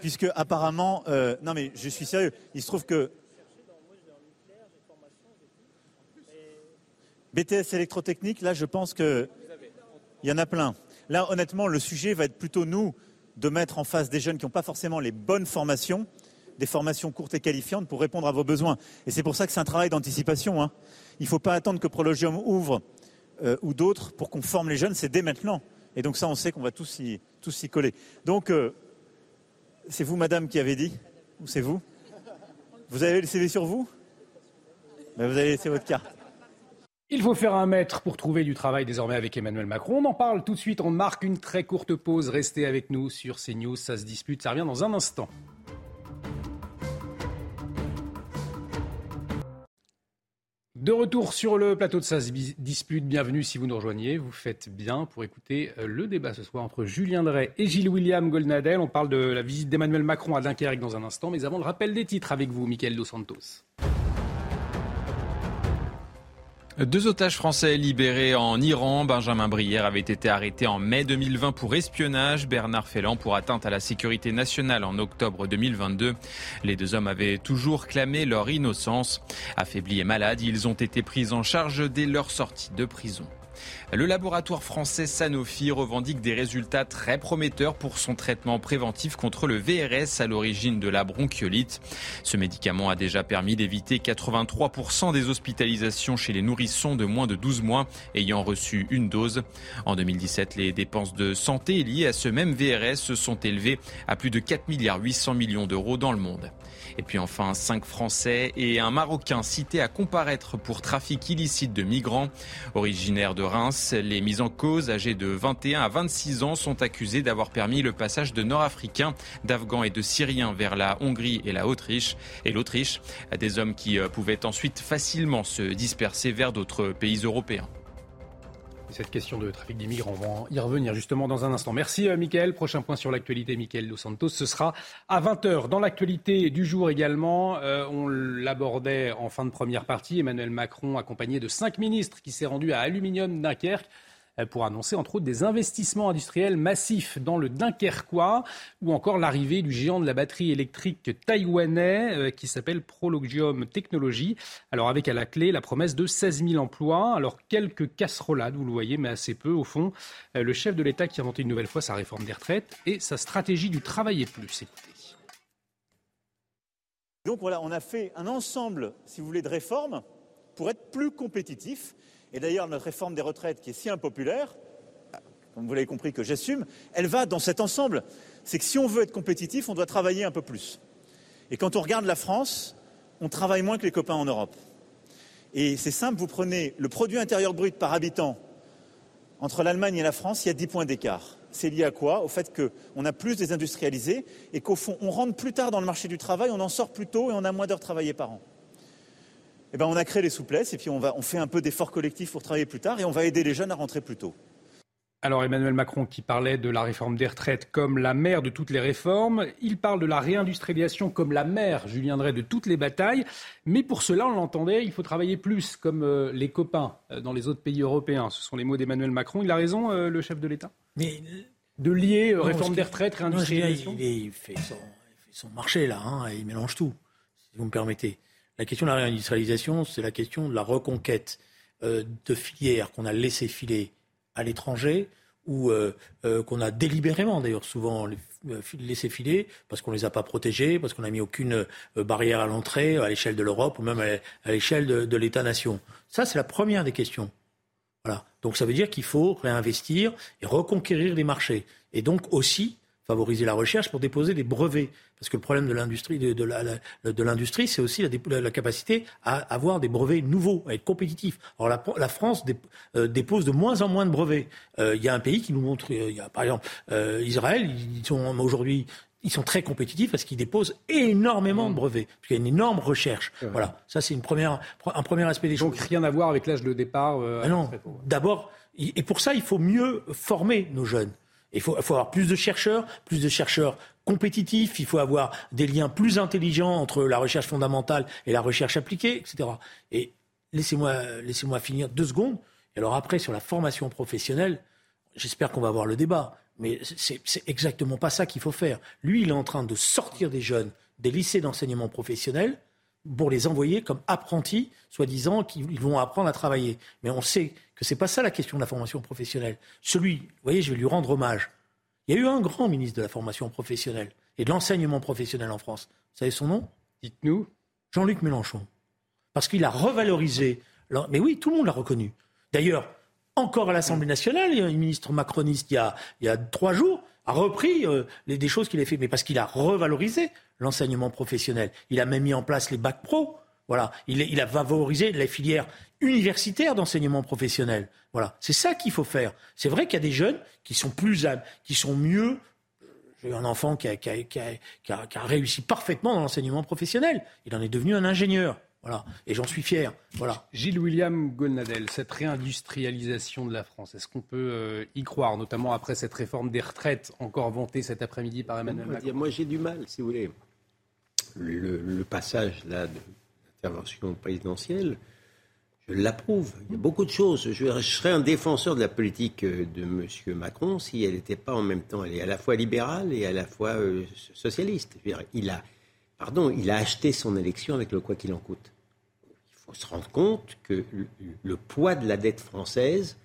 puisque apparemment, euh, non mais je suis sérieux, il se trouve que BTS électrotechnique, là je pense qu'il y en a plein. Là honnêtement, le sujet va être plutôt nous de mettre en face des jeunes qui n'ont pas forcément les bonnes formations, des formations courtes et qualifiantes pour répondre à vos besoins. Et c'est pour ça que c'est un travail d'anticipation. Hein. Il ne faut pas attendre que Prologium ouvre euh, ou d'autres pour qu'on forme les jeunes, c'est dès maintenant. Et donc ça, on sait qu'on va tous y, tous coller. Donc euh, c'est vous, madame, qui avez dit Ou c'est vous Vous avez le CV sur vous ben, Vous avez laissé votre carte. Il faut faire un mètre pour trouver du travail désormais avec Emmanuel Macron. On en parle tout de suite. On marque une très courte pause. Restez avec nous sur CNews. Ça se dispute. Ça revient dans un instant. De retour sur le plateau de SAS Dispute, bienvenue si vous nous rejoignez. Vous faites bien pour écouter euh, le débat ce soir entre Julien Drey et Gilles William Goldnadel. On parle de la visite d'Emmanuel Macron à Dunkerque dans un instant, mais avant le rappel des titres avec vous, Michael Dos Santos. Deux otages français libérés en Iran. Benjamin Brière avait été arrêté en mai 2020 pour espionnage. Bernard Felland pour atteinte à la sécurité nationale en octobre 2022. Les deux hommes avaient toujours clamé leur innocence. Affaiblis et malades, ils ont été pris en charge dès leur sortie de prison. Le laboratoire français Sanofi revendique des résultats très prometteurs pour son traitement préventif contre le VRS à l'origine de la bronchiolite. Ce médicament a déjà permis d'éviter 83% des hospitalisations chez les nourrissons de moins de 12 mois ayant reçu une dose. En 2017, les dépenses de santé liées à ce même VRS se sont élevées à plus de 4 milliards 800 millions d'euros dans le monde. Et puis enfin, cinq Français et un Marocain cités à comparaître pour trafic illicite de migrants. Originaires de Reims, les mises en cause, âgés de 21 à 26 ans, sont accusés d'avoir permis le passage de Nord-Africains, d'Afghans et de Syriens vers la Hongrie et la. Et l'Autriche, des hommes qui euh, pouvaient ensuite facilement se disperser vers d'autres pays européens cette question de trafic d'immigrants, on va y revenir justement dans un instant. Merci euh, Mickaël. Prochain point sur l'actualité, Mickaël Dos Santos, ce sera à 20h. Dans l'actualité du jour également, euh, on l'abordait en fin de première partie, Emmanuel Macron accompagné de cinq ministres qui s'est rendu à Aluminium Dunkerque pour annoncer entre autres des investissements industriels massifs dans le Dunkerquois ou encore l'arrivée du géant de la batterie électrique taïwanais euh, qui s'appelle Prologium Technology. Alors avec à la clé la promesse de 16 000 emplois. Alors quelques casserolades, vous le voyez, mais assez peu au fond. Euh, le chef de l'État qui a inventé une nouvelle fois sa réforme des retraites et sa stratégie du travail plus. Écoutez. Donc voilà, on a fait un ensemble, si vous voulez, de réformes pour être plus compétitifs et d'ailleurs, notre réforme des retraites, qui est si impopulaire, comme vous l'avez compris que j'assume, elle va dans cet ensemble. C'est que si on veut être compétitif, on doit travailler un peu plus. Et quand on regarde la France, on travaille moins que les copains en Europe. Et c'est simple, vous prenez le produit intérieur brut par habitant entre l'Allemagne et la France, il y a 10 points d'écart. C'est lié à quoi? Au fait qu'on a plus désindustrialisé et qu'au fond, on rentre plus tard dans le marché du travail, on en sort plus tôt et on a moins d'heures travaillées par an. Eh ben, on a créé les souplesses et puis on, va, on fait un peu d'efforts collectifs pour travailler plus tard et on va aider les jeunes à rentrer plus tôt. Alors Emmanuel Macron qui parlait de la réforme des retraites comme la mère de toutes les réformes, il parle de la réindustrialisation comme la mère, Julien Drey, de toutes les batailles. Mais pour cela, on l'entendait, il faut travailler plus comme euh, les copains euh, dans les autres pays européens. Ce sont les mots d'Emmanuel Macron. Il a raison, euh, le chef de l'État? Mais De lier réforme des retraites, non, je réindustrialisation? il, il fait son, il fait son marché là, hein, et il mélange tout, si vous me permettez. La question de la réindustrialisation, c'est la question de la reconquête euh, de filières qu'on a laissées filer à l'étranger ou euh, euh, qu'on a délibérément d'ailleurs souvent laissé filer parce qu'on les a pas protégés, parce qu'on n'a mis aucune barrière à l'entrée à l'échelle de l'Europe ou même à l'échelle de, de l'État-nation. Ça, c'est la première des questions. Voilà. Donc ça veut dire qu'il faut réinvestir et reconquérir les marchés. Et donc aussi favoriser la recherche pour déposer des brevets. Parce que le problème de l'industrie, de, de la- la- c'est aussi la, capacité à avoir des brevets nouveaux, à être compétitif. Alors la, France dé- euh, dépose de moins en moins de brevets. Euh, Il y a un pays qui nous montre, euh, il y a par exemple Israël, ils sont aujourd'hui ils sont très compétitifs parce qu'ils déposent énormément de brevets, parce qu'il y a une énorme recherche. Voilà, ça c'est une première, un premier aspect des Donc choses. rien à voir avec l'âge de départ. euh, Ah non, d'abord, et pour ça, il faut mieux former nos jeunes. Il faut, faut avoir plus de chercheurs, plus de chercheurs compétitifs, il faut avoir des liens plus intelligents entre la recherche fondamentale et la recherche appliquée, etc. Et laissez-moi laissez finir deux secondes. Et alors après, sur la formation professionnelle, j'espère qu'on va avoir le débat, mais c'est exactement pas ça qu'il faut faire. Lui, il est en train de sortir des jeunes des lycées d'enseignement professionnel pour les envoyer comme apprentis, soi-disant qu'ils vont apprendre à travailler. Mais on sait que c'est pas ça la question de la formation professionnelle. Celui, vous voyez, je vais lui rendre hommage. Il y a eu un grand ministre de la formation professionnelle et de l'enseignement professionnel en France. Vous savez son nom? Dites-nous. Jean-Luc Mélenchon. Parce qu'il a revalorisé. Mais oui, tout le monde l'a reconnu. D'ailleurs, encore à l'Assemblée nationale, il y a un ministre macroniste il y a, il y a trois jours a repris euh, les, des choses qu'il a fait, mais parce qu'il a revalorisé l'enseignement professionnel. Il a même mis en place les bacs pro. Voilà, il, a favorisé les filières universitaires d'enseignement professionnel. Voilà, c'est ça qu'il faut faire. C'est vrai qu'il y a des jeunes qui sont plus, hab- qui sont mieux j'ai un enfant qui a- qui a- qui a- qui a réussi parfaitement dans l'enseignement professionnel. Il en est devenu un ingénieur. Voilà. Et j'en suis fier. Voilà. Gilles William Golnadel, cette réindustrialisation de la France, est-ce qu'on peut euh, y croire, notamment après cette réforme des retraites encore vantée cet après-midi par Emmanuel Macron dire, Moi, j'ai du mal, si vous voulez. Le, le passage là de l'intervention présidentielle, je l'approuve. Il y a beaucoup de choses. Je, je serais un défenseur de la politique euh, de M. Macron si elle n'était pas en même temps. Elle est à la fois libérale et à la fois euh, socialiste. Je veux dire, il a, pardon, il a acheté son élection avec le quoi qu'il en coûte. Il faut se rendre compte que le, le poids de la dette française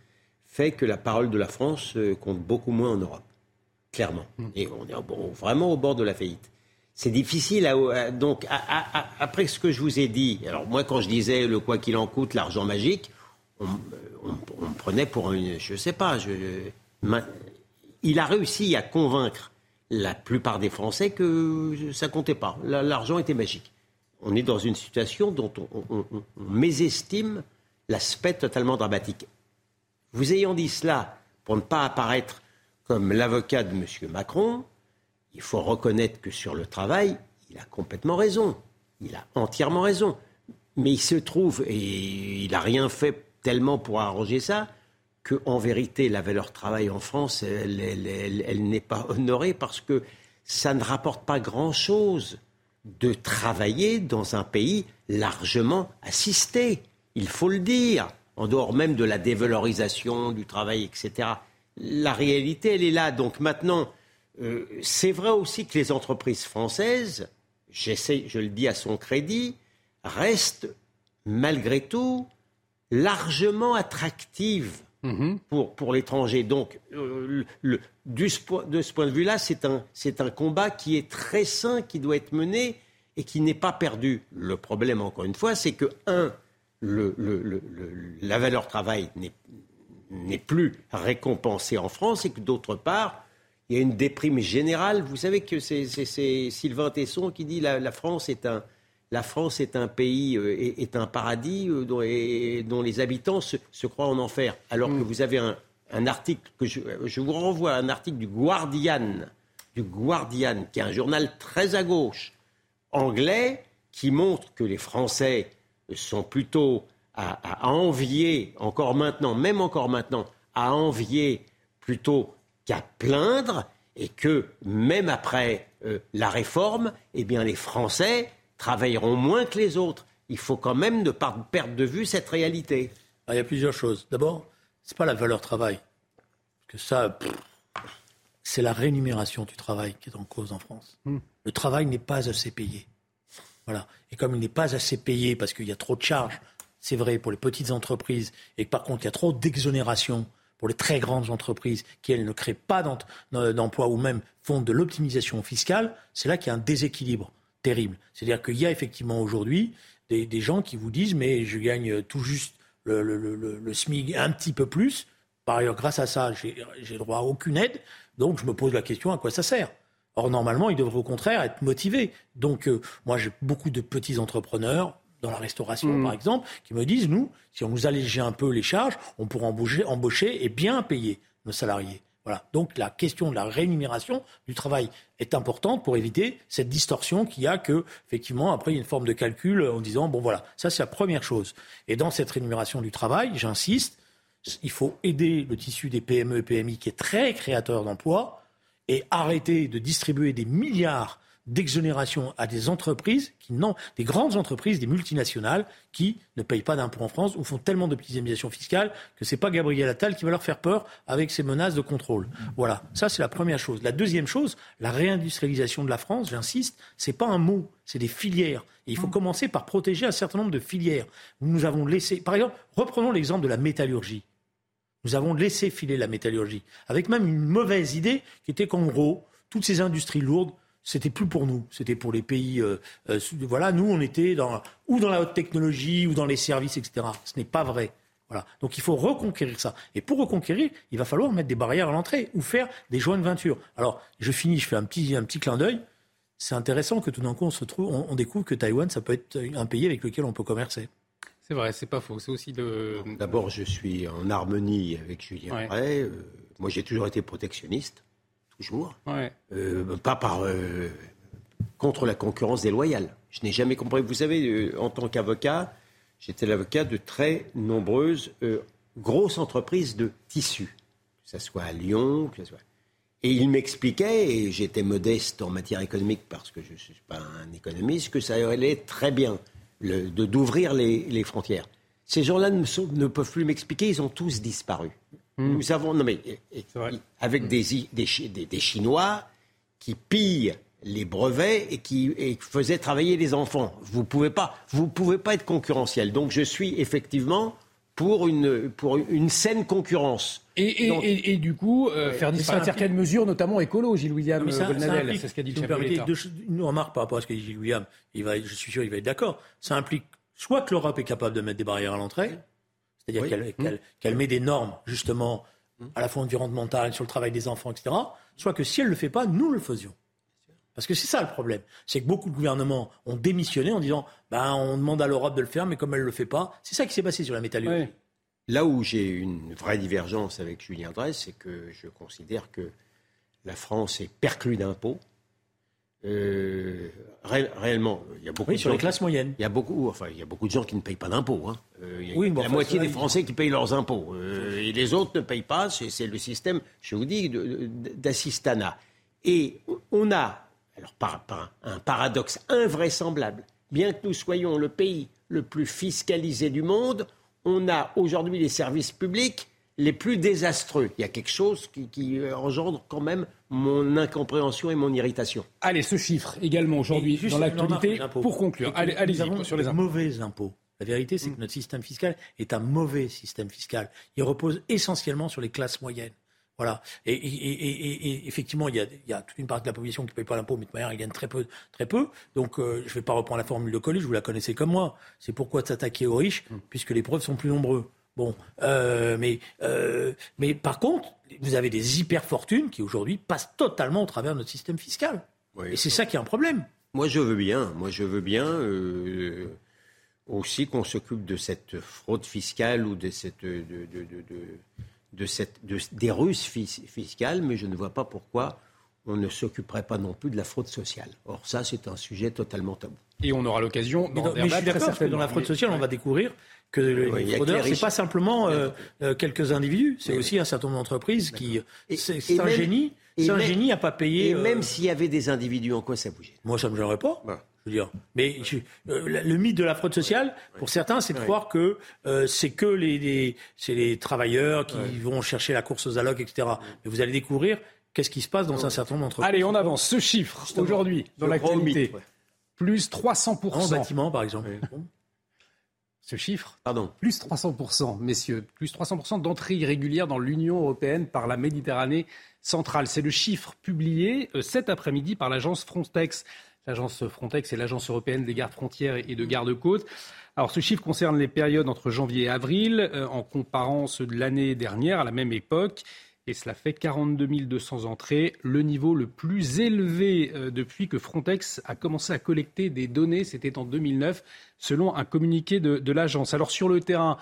fait que la parole de la France euh, compte beaucoup moins en Europe clairement. Et on est au- vraiment au bord de la faillite. C'est difficile à, à- donc à- après ce que je vous ai dit. Alors moi, quand je disais le quoi qu'il en coûte, l'argent magique, on, on- on me prenait pour une, je sais pas. Je, ma- il a réussi à convaincre la plupart des Français que ça comptait pas. La- L'argent était magique. On est dans une situation dont on, on- on- on mésestime l'aspect totalement dramatique. Vous ayant dit cela, pour ne pas apparaître comme l'avocat de M. Macron, il faut reconnaître que sur le travail, il a complètement raison. Il a entièrement raison. Mais il se trouve, et il n'a rien fait tellement pour arranger ça, qu'en vérité, la valeur travail en France, elle n'est pas honorée parce que ça ne rapporte pas grand-chose de travailler dans un pays largement assisté. Il faut le dire, en dehors même de la dévalorisation du travail, etc. La réalité, elle est là. Donc maintenant, euh, c'est vrai aussi que les entreprises françaises, j'essaie, je le dis à son crédit, restent malgré tout largement attractives pour, pour l'étranger. Donc, euh, du de ce point de vue-là, c'est un, un combat qui est très sain, qui doit être mené et qui n'est pas perdu. Le problème, encore une fois, c'est que, un, la valeur travail n'est plus récompensée en France et que d'autre part, il y a une déprime générale. Vous savez que c'est Sylvain Tesson qui dit la, la France est un la France est un pays euh, est, est un paradis euh, dont, et- dont les habitants se, se croient en enfer. Alors que vous avez un, un article que je, je vous renvoie à un article du Guardian du Guardian qui est un journal très à gauche anglais qui montre que les Français sont plutôt à, envier, encore maintenant, même encore maintenant, à envier plutôt qu'à plaindre, et que même après euh, la réforme, eh bien, les Français travailleront moins que les autres. Il faut quand même ne pas perdre de vue cette réalité. Ah, il y a plusieurs choses. D'abord, ce n'est pas la valeur travail. que ça, c'est la rémunération du travail qui est en cause en France. Hmm. Le travail n'est pas assez payé. Voilà. Et comme il n'est pas assez payé parce qu'il y a trop de charges, c'est vrai pour les petites entreprises, et que par contre il y a trop d'exonérations pour les très grandes entreprises qui, elles, ne créent pas d'emplois ou même font de l'optimisation fiscale, c'est là qu'il y a un déséquilibre terrible. C'est-à-dire qu'il y a effectivement aujourd'hui des, gens qui vous disent mais je gagne tout juste le, le, SMIC un petit peu plus. Par ailleurs, grâce à ça, j'ai droit à aucune aide. Donc je me pose la question à quoi ça sert? Or, normalement, ils devraient au contraire être motivés. Donc, euh, moi, j'ai beaucoup de petits entrepreneurs, dans la restauration, mm. par exemple, qui me disent, nous, si on nous allégeait un peu les charges, on pourrait embaucher, embaucher et bien payer nos salariés. Voilà. Donc la question de la rémunération du travail est importante pour éviter cette distorsion qu'il y a que, effectivement, après, il y a une forme de calcul en disant, bon voilà, ça c'est la première chose. Et dans cette rémunération du travail, j'insiste, il faut aider le tissu des PME et PMI qui est très créateur d'emplois et arrêter de distribuer des milliards d'exonération à des entreprises qui des grandes entreprises, des multinationales qui ne payent pas d'impôts en France ou font tellement d'optimisation fiscale que c'est pas Gabriel Attal qui va leur faire peur avec ses menaces de contrôle. Voilà, ça c'est la première chose. La deuxième chose, la réindustrialisation de la France, j'insiste, c'est pas un mot, c'est des filières. Et il faut commencer par protéger un certain nombre de filières. Nous avons laissé, par exemple, reprenons l'exemple de la métallurgie. Nous avons laissé filer la métallurgie, avec même une mauvaise idée qui était qu'en gros, toutes ces industries lourdes, c'était plus pour nous, c'était pour les pays. Euh, euh, voilà, nous, on était dans, ou dans la haute technologie, ou dans les services, etc. Ce n'est pas vrai. Voilà. Donc il faut reconquérir ça. Et pour reconquérir, il va falloir mettre des barrières à l'entrée ou faire des joints de venture. Alors, je finis, je fais un petit, un petit clin d'œil. C'est intéressant que tout d'un coup, on se trouve, on découvre que Taïwan, ça peut être un pays avec lequel on peut commercer. C'est vrai, c'est pas faux. C'est aussi de. D'abord, je suis en harmonie avec Julien ouais. Euh, moi, j'ai toujours été protectionniste, toujours. Euh, pas par euh, contre la concurrence déloyale. Je n'ai jamais compris. Vous savez, en tant qu'avocat, j'étais l'avocat de très nombreuses grosses entreprises de tissus, que ce soit à Lyon, que ce soit. Et il m'expliquait, et j'étais modeste en matière économique parce que je ne suis pas un économiste, que ça allait très bien d'ouvrir les, frontières. Ces gens-là ne, peuvent plus m'expliquer, ils ont tous disparu. Hmm. Nous avons, non mais, avec hmm. des, des, des, Chinois qui pillent les brevets et qui faisaient travailler les enfants. Vous ne pouvez, pas, vous pouvez pas être concurrentiel. Donc je suis effectivement pour une, pour une saine concurrence. Et, et, du coup, euh, faire disparaître certaines mesures, notamment écolo, Gilles William euh, c'est ce qu'a dit le chef Une remarque par rapport à ce qu'a dit Gilles William, il va, je suis sûr qu'il va être d'accord. Ça implique soit que l'Europe est capable de mettre des barrières à l'entrée, c'est-à-dire mmh. qu'elle met des normes, justement, à la fois environnementales, sur le travail des enfants, etc., soit que si elle ne le fait pas, nous le faisions. Parce que c'est ça le problème. C'est que beaucoup de gouvernements ont démissionné en disant ben, on demande à l'Europe de le faire, mais comme elle ne le fait pas, c'est ça qui s'est passé sur la métallurgie. Là où j'ai une vraie divergence avec Julien Dresse, c'est que je considère que la France est perclue d'impôts. Euh, réellement, il y a beaucoup de sur les classes moyennes. Il y a beaucoup, enfin, il y a beaucoup de gens qui ne payent pas d'impôts. Hein. Euh, a la moitié des Français qui payent leurs impôts euh, et les autres ne payent pas. C'est le système, je vous dis, d'assistanat. Et on a alors par, un paradoxe invraisemblable, bien que nous soyons le pays le plus fiscalisé du monde, on a aujourd'hui les services publics les plus désastreux. Il y a quelque chose qui, euh, engendre quand même mon incompréhension et mon irritation. Allez, ce chiffre également aujourd'hui dans l'actualité pour conclure. Allez, allez sur les mauvais impôts. La vérité, c'est que mm. notre système fiscal est un mauvais système fiscal. Il repose essentiellement sur les classes moyennes. Voilà. Et, effectivement, il y, a, toute une partie de la population qui ne paye pas l'impôt, mais de manière, elle gagne très peu. Très peu. Donc, euh, je ne vais pas reprendre la formule de collège, vous la connaissez comme moi. C'est pourquoi s'attaquer aux riches, mm. puisque les preuves sont plus nombreux. Bon, euh, mais, euh, mais par contre, vous avez des hyper-fortunes qui aujourd'hui passent totalement au travers de notre système fiscal. et c'est ça qui est un problème. Moi, je veux bien. Moi, je veux bien aussi qu'on s'occupe de cette fraude fiscale ou de cette. de, de cette, des Russes fiscales, mais je ne vois pas pourquoi on ne s'occuperait pas non plus de la fraude sociale. Or, ça, c'est un sujet totalement tabou. Et on aura l'occasion d'en Mais, je suis d'accord, parce que dans la fraude sociale, on va découvrir que les fraudeurs, ce n'est pas simplement euh, euh, quelques individus, c'est aussi un certain nombre d'entreprises qui. C'est un génie. C'est un génie à pas payer. Et même s'il y avait des individus, en quoi ça bougeait? Moi, ça ne me gênerait pas. Je veux dire. Mais le mythe de la fraude sociale, pour certains, c'est de croire que c'est que les, les, les travailleurs qui vont chercher la course aux allocs, etc. Mais vous allez découvrir qu'est-ce qui se passe dans un certain nombre d'entreprises. Allez, on avance. Ce chiffre, aujourd'hui, dans l'actualité, plus 300%. En bâtiment, par exemple. Ce chiffre, Pardon. plus 300%, messieurs, plus 300% d'entrées irrégulières dans l'Union européenne par la Méditerranée centrale. C'est le chiffre publié euh, cet après-midi par l'agence Frontex. L'agence Frontex est l'agence européenne des gardes frontières et de gardes-côtes. Alors ce chiffre concerne les périodes entre janvier et avril, euh, en comparant ceux de l'année dernière à la même époque et cela fait 42 200 entrées, le niveau le plus élevé euh, depuis que Frontex a commencé à collecter des données, c'était en 2009, selon un communiqué de, l'agence. Alors sur le terrain,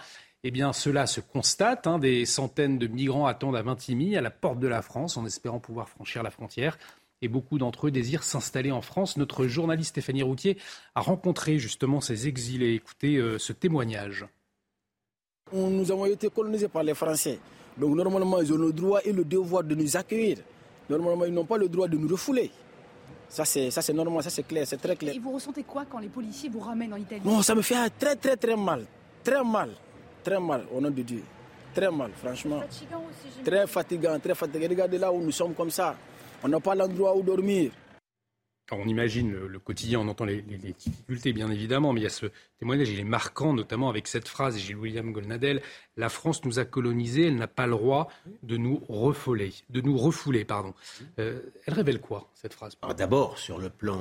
eh cela se constate. Hein, des centaines de migrants attendent à Vintimille, à la porte de la France, en espérant pouvoir franchir la frontière. Et beaucoup d'entre eux désirent s'installer en France. Notre journaliste Stéphanie Routier a rencontré justement ces exilés. Écoutez euh, ce témoignage. Nous avons été colonisés par les Français. Donc normalement, ils ont le droit et le devoir de nous accueillir. Normalement, ils n'ont pas le droit de nous refouler. Ça, c'est, ça, c'est normal, ça, c'est clair, c'est très clair. Et vous ressentez quoi quand les policiers vous ramènent en Italie? Non, ça me fait très, très, très mal. Très mal. Très mal, au nom de Dieu. Très mal, franchement. Fatigant aussi, Très fatigant, très fatigant. Regardez là où nous sommes comme ça. On n'a pas l'endroit où dormir on imagine le, quotidien, on entend les, difficultés bien évidemment, mais il y a ce témoignage, il est marquant notamment avec cette phrase, Gilles William Golnadel, la France nous a colonisés, elle n'a pas le droit de nous refouler, de nous refouler, pardon. Euh, elle révèle quoi cette phrase? D'abord sur le plan,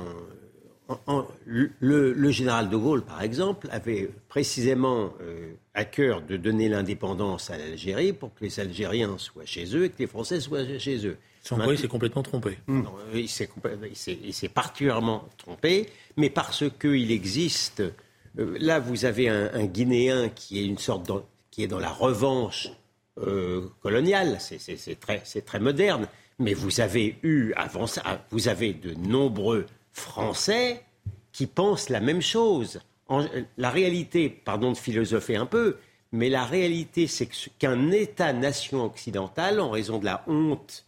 le, général de Gaulle par exemple avait précisément euh, à cœur de donner l'indépendance à l'Algérie pour que les Algériens soient chez eux et que les Français soient chez eux. Son s'est complètement trompé. Non, il s'est particulièrement trompé, mais parce qu'il existe. Euh, là, vous avez un, Guinéen qui est une sorte qui est dans la revanche euh, coloniale. C'est très, très moderne. Mais vous avez eu avant ça, vous avez de nombreux Français qui pensent la même chose. la réalité, pardon de philosopher un peu, mais la réalité, c'est qu'un État-nation occidental, en raison de la honte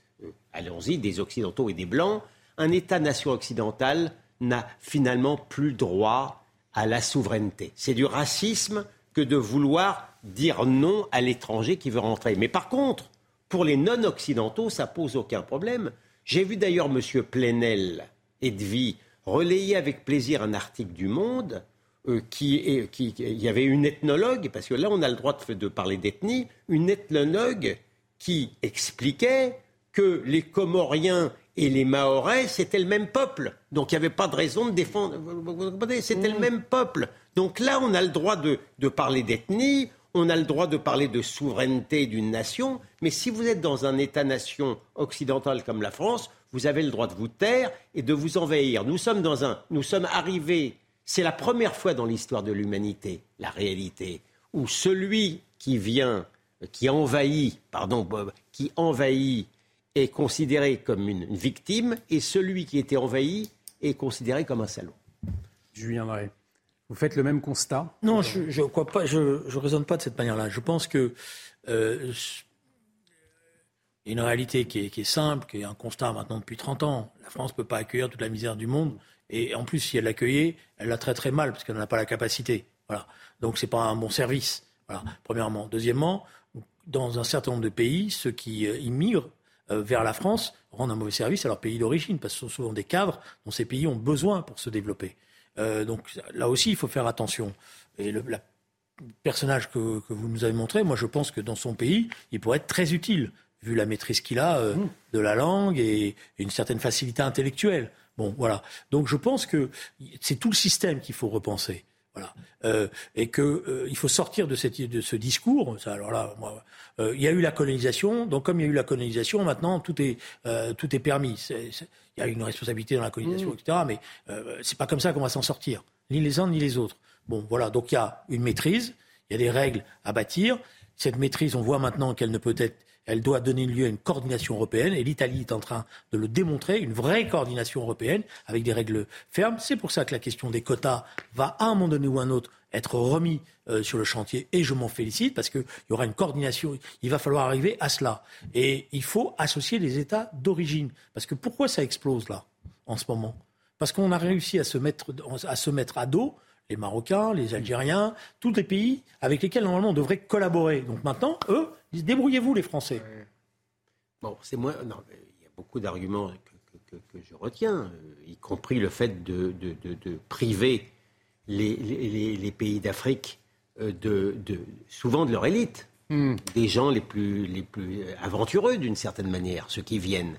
allons-y, des Occidentaux et des Blancs, un État-nation occidental n'a finalement plus droit à la souveraineté. C'est du racisme que de vouloir dire non à l'étranger qui veut rentrer. Mais par contre, pour les non-occidentaux, ça pose aucun problème. J'ai vu d'ailleurs M. Plenel, Edwy, relayer avec plaisir un article du Monde euh, qui, il y avait une ethnologue, parce que là on a le droit de parler d'ethnie, une ethnologue qui expliquait que les Comoriens et les Mahorais, c'était le même peuple. Donc il n'y avait pas de raison de défendre. C'était le mm. même peuple. Donc là, on a le droit de, parler d'ethnie, on a le droit de parler de souveraineté d'une nation, mais si vous êtes dans un État-nation occidental comme la France, vous avez le droit de vous taire et de vous envahir. Nous sommes dans un, nous sommes arrivés. C'est la première fois dans l'histoire de l'humanité, la réalité, où celui qui vient, qui envahit, pardon Bob, qui envahit est considéré comme une, victime et celui qui était envahi est considéré comme un salaud. Julien Marais, vous faites le même constat Non, je ne. Je, raisonne pas de cette manière-là. Je pense que euh, une réalité qui est, qui est, simple, qui est un constat maintenant depuis 30 ans. La France ne peut pas accueillir toute la misère du monde. Et en plus, si elle l'accueillait, elle la traiterait mal parce qu'elle n'a pas la capacité. Voilà. Donc, ce n'est pas un bon service. Voilà, premièrement. Deuxièmement, dans un certain nombre de pays, ceux qui euh, immigrent vers la France rendent un mauvais service à leur pays d'origine, parce que ce sont souvent des cadres dont ces pays ont besoin pour se développer. Euh, donc là aussi, il faut faire attention. Et le personnage que, vous nous avez montré, moi je pense que dans son pays, il pourrait être très utile, vu la maîtrise qu'il a euh, mmh. de la langue et, une certaine facilité intellectuelle. Bon, voilà. Donc je pense que c'est tout le système qu'il faut repenser. Voilà. Euh, et qu'il euh, faut sortir de, cette, de ce discours. Ça, alors là, moi, euh, il y a eu la colonisation. Donc, comme il y a eu la colonisation, maintenant tout est euh, tout est permis. il y a une responsabilité dans la colonisation, mmh. etc. Mais c'est pas comme ça qu'on va s'en sortir, ni les uns ni les autres. Bon, voilà. Donc, il y a une maîtrise. Il y a des règles à bâtir. Cette maîtrise, on voit maintenant qu'elle ne peut être Elle doit donner lieu à une coordination européenne et l'Italie est en train de le démontrer, une vraie coordination européenne avec des règles fermes. C'est pour ça que la question des quotas va à un moment donné ou à un autre être remis euh, sur le chantier et je m'en félicite parce qu'il y aura une coordination. Il va falloir arriver à cela. Et il faut associer les États d'origine. Parce que pourquoi ça explose là, en ce moment? Parce qu'on a réussi à se mettre à, se mettre à dos les Marocains, les Algériens, tous les pays avec lesquels normalement on devrait collaborer. Donc maintenant, eux, ils disent débrouillez-vous les Français. Bon, c'est moi. Non, il y a beaucoup d'arguments que, je retiens, euh, y compris le fait de, de priver les, pays d'Afrique euh, de, souvent de leur élite, hmm. des gens les plus, les plus aventureux d'une certaine manière, ceux qui viennent.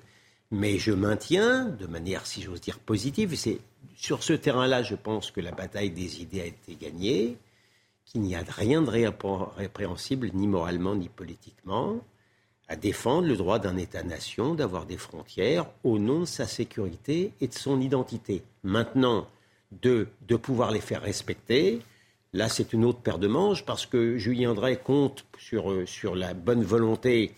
Mais je maintiens, de manière, si j'ose dire, positive, c'est sur ce terrain-là, je pense que la bataille des idées a été gagnée, qu'il n'y a rien de répréhensible, ni moralement, ni politiquement, à défendre le droit d'un État-nation d'avoir des frontières au nom de sa sécurité et de son identité. Maintenant, de, pouvoir les faire respecter. Là, c'est une autre paire de manches parce que Julien Drey compte sur, euh, sur la bonne volonté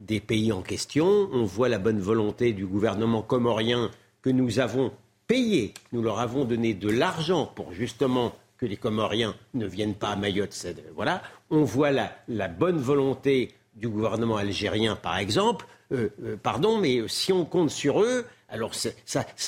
des pays en question. On voit la bonne volonté du gouvernement comorien que nous avons payé. Nous leur avons donné de l'argent pour justement que les Comoriens ne viennent pas à Mayotte. Voilà. On voit la, bonne volonté du gouvernement algérien, par exemple. Euh, euh, pardon, mais si on compte sur eux, alors ça,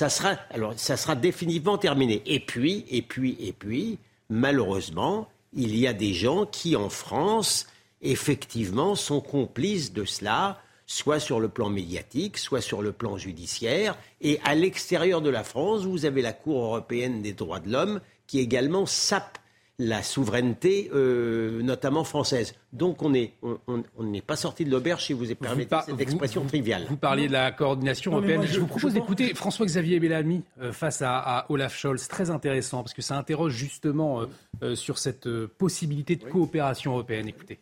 sera, alors ça sera définitivement terminé. Et puis, et puis, et puis, malheureusement, il y a des gens qui, en France, effectivement, sont complices de cela, soit sur le plan médiatique, soit sur le plan judiciaire. Et à l'extérieur de la France, vous avez la Cour européenne des droits de l'homme qui également sape la souveraineté, euh, notamment française. Donc on n'est on, pas sorti de l'auberge, si vous permettez cette expression triviale. Vous parliez de la coordination européenne. je, vous propose d'écouter François-Xavier Bellamy euh, face à, Olaf Scholz. Très intéressant, parce que ça interroge justement euh, sur cette possibilité de coopération européenne. Écoutez.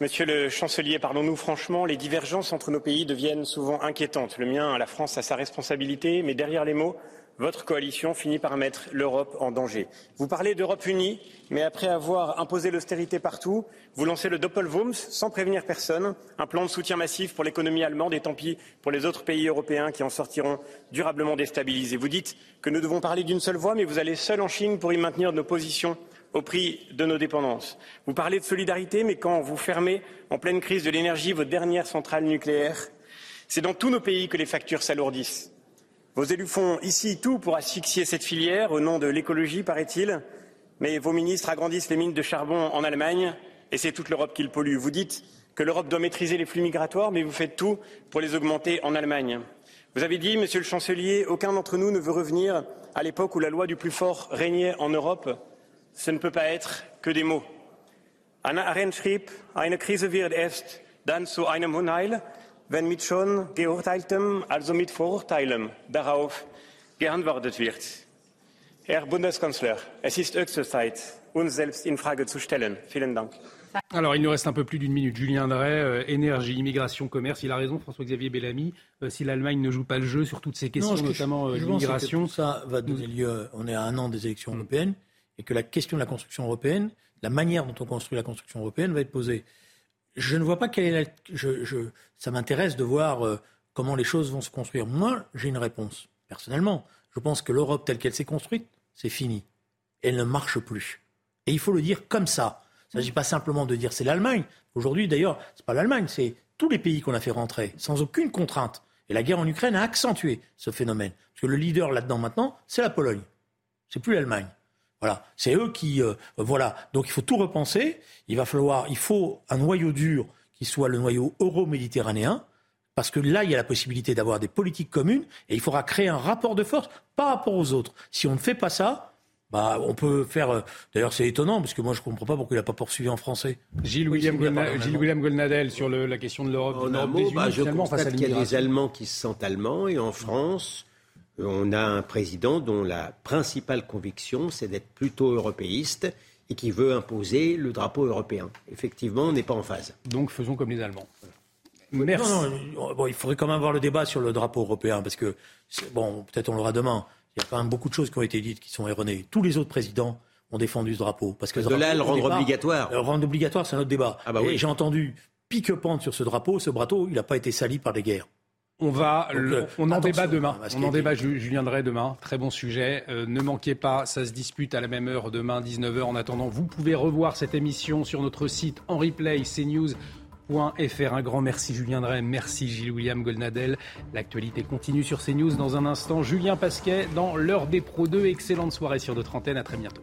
Monsieur le chancelier, pardonnons-nous franchement, les divergences entre nos pays deviennent souvent inquiétantes. Le mien, la France, a sa responsabilité, mais derrière les mots, votre coalition finit par mettre l'Europe en danger. Vous parlez d'Europe unie, mais après avoir imposé l'austérité partout, vous lancez le Doppelwumms sans prévenir personne, un plan de soutien massif pour l'économie allemande et tant pis pour les autres pays européens qui en sortiront durablement déstabilisés. Vous dites que nous devons parler d'une seule voix, mais vous allez seul en Chine pour y maintenir nos positions au prix de nos dépendances. Vous parlez de solidarité, mais quand vous fermez en pleine crise de l'énergie votre dernière centrale nucléaire, c'est dans tous nos pays que les factures s'alourdissent. Vos élus font ici tout pour asphyxier cette filière au nom de l'écologie, paraît-il, mais vos ministres agrandissent les mines de charbon en Allemagne et c'est toute l'Europe qui le pollue. Vous dites que l'Europe doit maîtriser les flux migratoires, mais vous faites tout pour les augmenter en Allemagne. Vous avez dit, Monsieur le Chancelier, aucun d'entre nous ne veut revenir à l'époque où la loi du plus fort régnait en Europe. Ce ne peut pas être que des mots. Eine Krise wird erst dann zu einem Unheil, wenn mit schon geurteiltem, also mit Vorurteilen darauf geantwortet wird. Herr Bundeskanzler, es ist höchste Zeit, uns selbst in Frage zu stellen. Vielen Dank. Alors, il nous reste un peu plus d'une minute. Julien Drey, euh, énergie, immigration, commerce. Il a raison, François-Xavier Bellamy. Euh, si l'Allemagne ne joue pas le jeu sur toutes ces questions, notamment euh, l'immigration. ça va donner lieu. On est à un an des élections européennes et que la question de la construction européenne, la manière dont on construit la construction européenne va être posée je ne vois pas quelle est la... ça m'intéresse de voir euh, comment les choses vont se construire. Moi, j'ai une réponse. Personnellement, je pense que l'Europe telle qu'elle s'est construite, c'est fini. Elle ne marche plus. Et il faut le dire comme ça. Il ne s'agit pas simplement de dire c'est l'Allemagne. Aujourd'hui, d'ailleurs, ce n'est pas l'Allemagne, c'est tous les pays qu'on a fait rentrer sans aucune contrainte. Et la guerre en Ukraine a accentué ce phénomène. Parce que le leader là-dedans maintenant, c'est la Pologne. C'est plus l'Allemagne. Voilà, c'est eux qui euh, voilà. Donc il faut tout repenser. Il va falloir, il faut un noyau dur qui soit le noyau euro-méditerranéen, parce que là il y a la possibilité d'avoir des politiques communes et il faudra créer un rapport de force par rapport aux autres. Si on ne fait pas ça, bah, on peut faire. Euh, d'ailleurs, c'est étonnant parce que moi, je ne comprends pas pourquoi il n'a pas poursuivi en français. Gilles William, Golnadel sur la question de l'Europe. En un mot, bah, je constate qu'il y a des Allemands qui se sentent allemands et en France, on a un président dont la principale conviction, c'est d'être plutôt européiste et qui veut imposer le drapeau européen. Effectivement, on n'est pas en phase. Donc faisons comme les Allemands. Merci. bon, il faudrait quand même avoir le débat sur le drapeau européen, parce que, bon, peut-être on l'aura demain. Il y a quand même beaucoup de choses qui ont été dites qui sont erronées. Tous les autres présidents ont défendu ce drapeau. Parce que de là, le rendre obligatoire. Le rendre obligatoire, c'est un autre débat. Ah bah oui. J'ai entendu pique-pente sur ce drapeau, ce bateau, il n'a pas été sali par les guerres. On va, Donc, le- euh, on en débat demain. ce On en débat Julien Drey demain. Très bon sujet. Euh, ne manquez pas, ça se dispute à la même heure demain, 19h. En attendant, vous pouvez revoir cette émission sur notre site en replay cnews.fr. Un grand merci Julien Drey, merci Gilles William Golnadel. L'actualité continue sur CNews dans un instant. Julien Pasquet dans l'heure des Pro 2. Excellente soirée sur notre antenne. À très bientôt.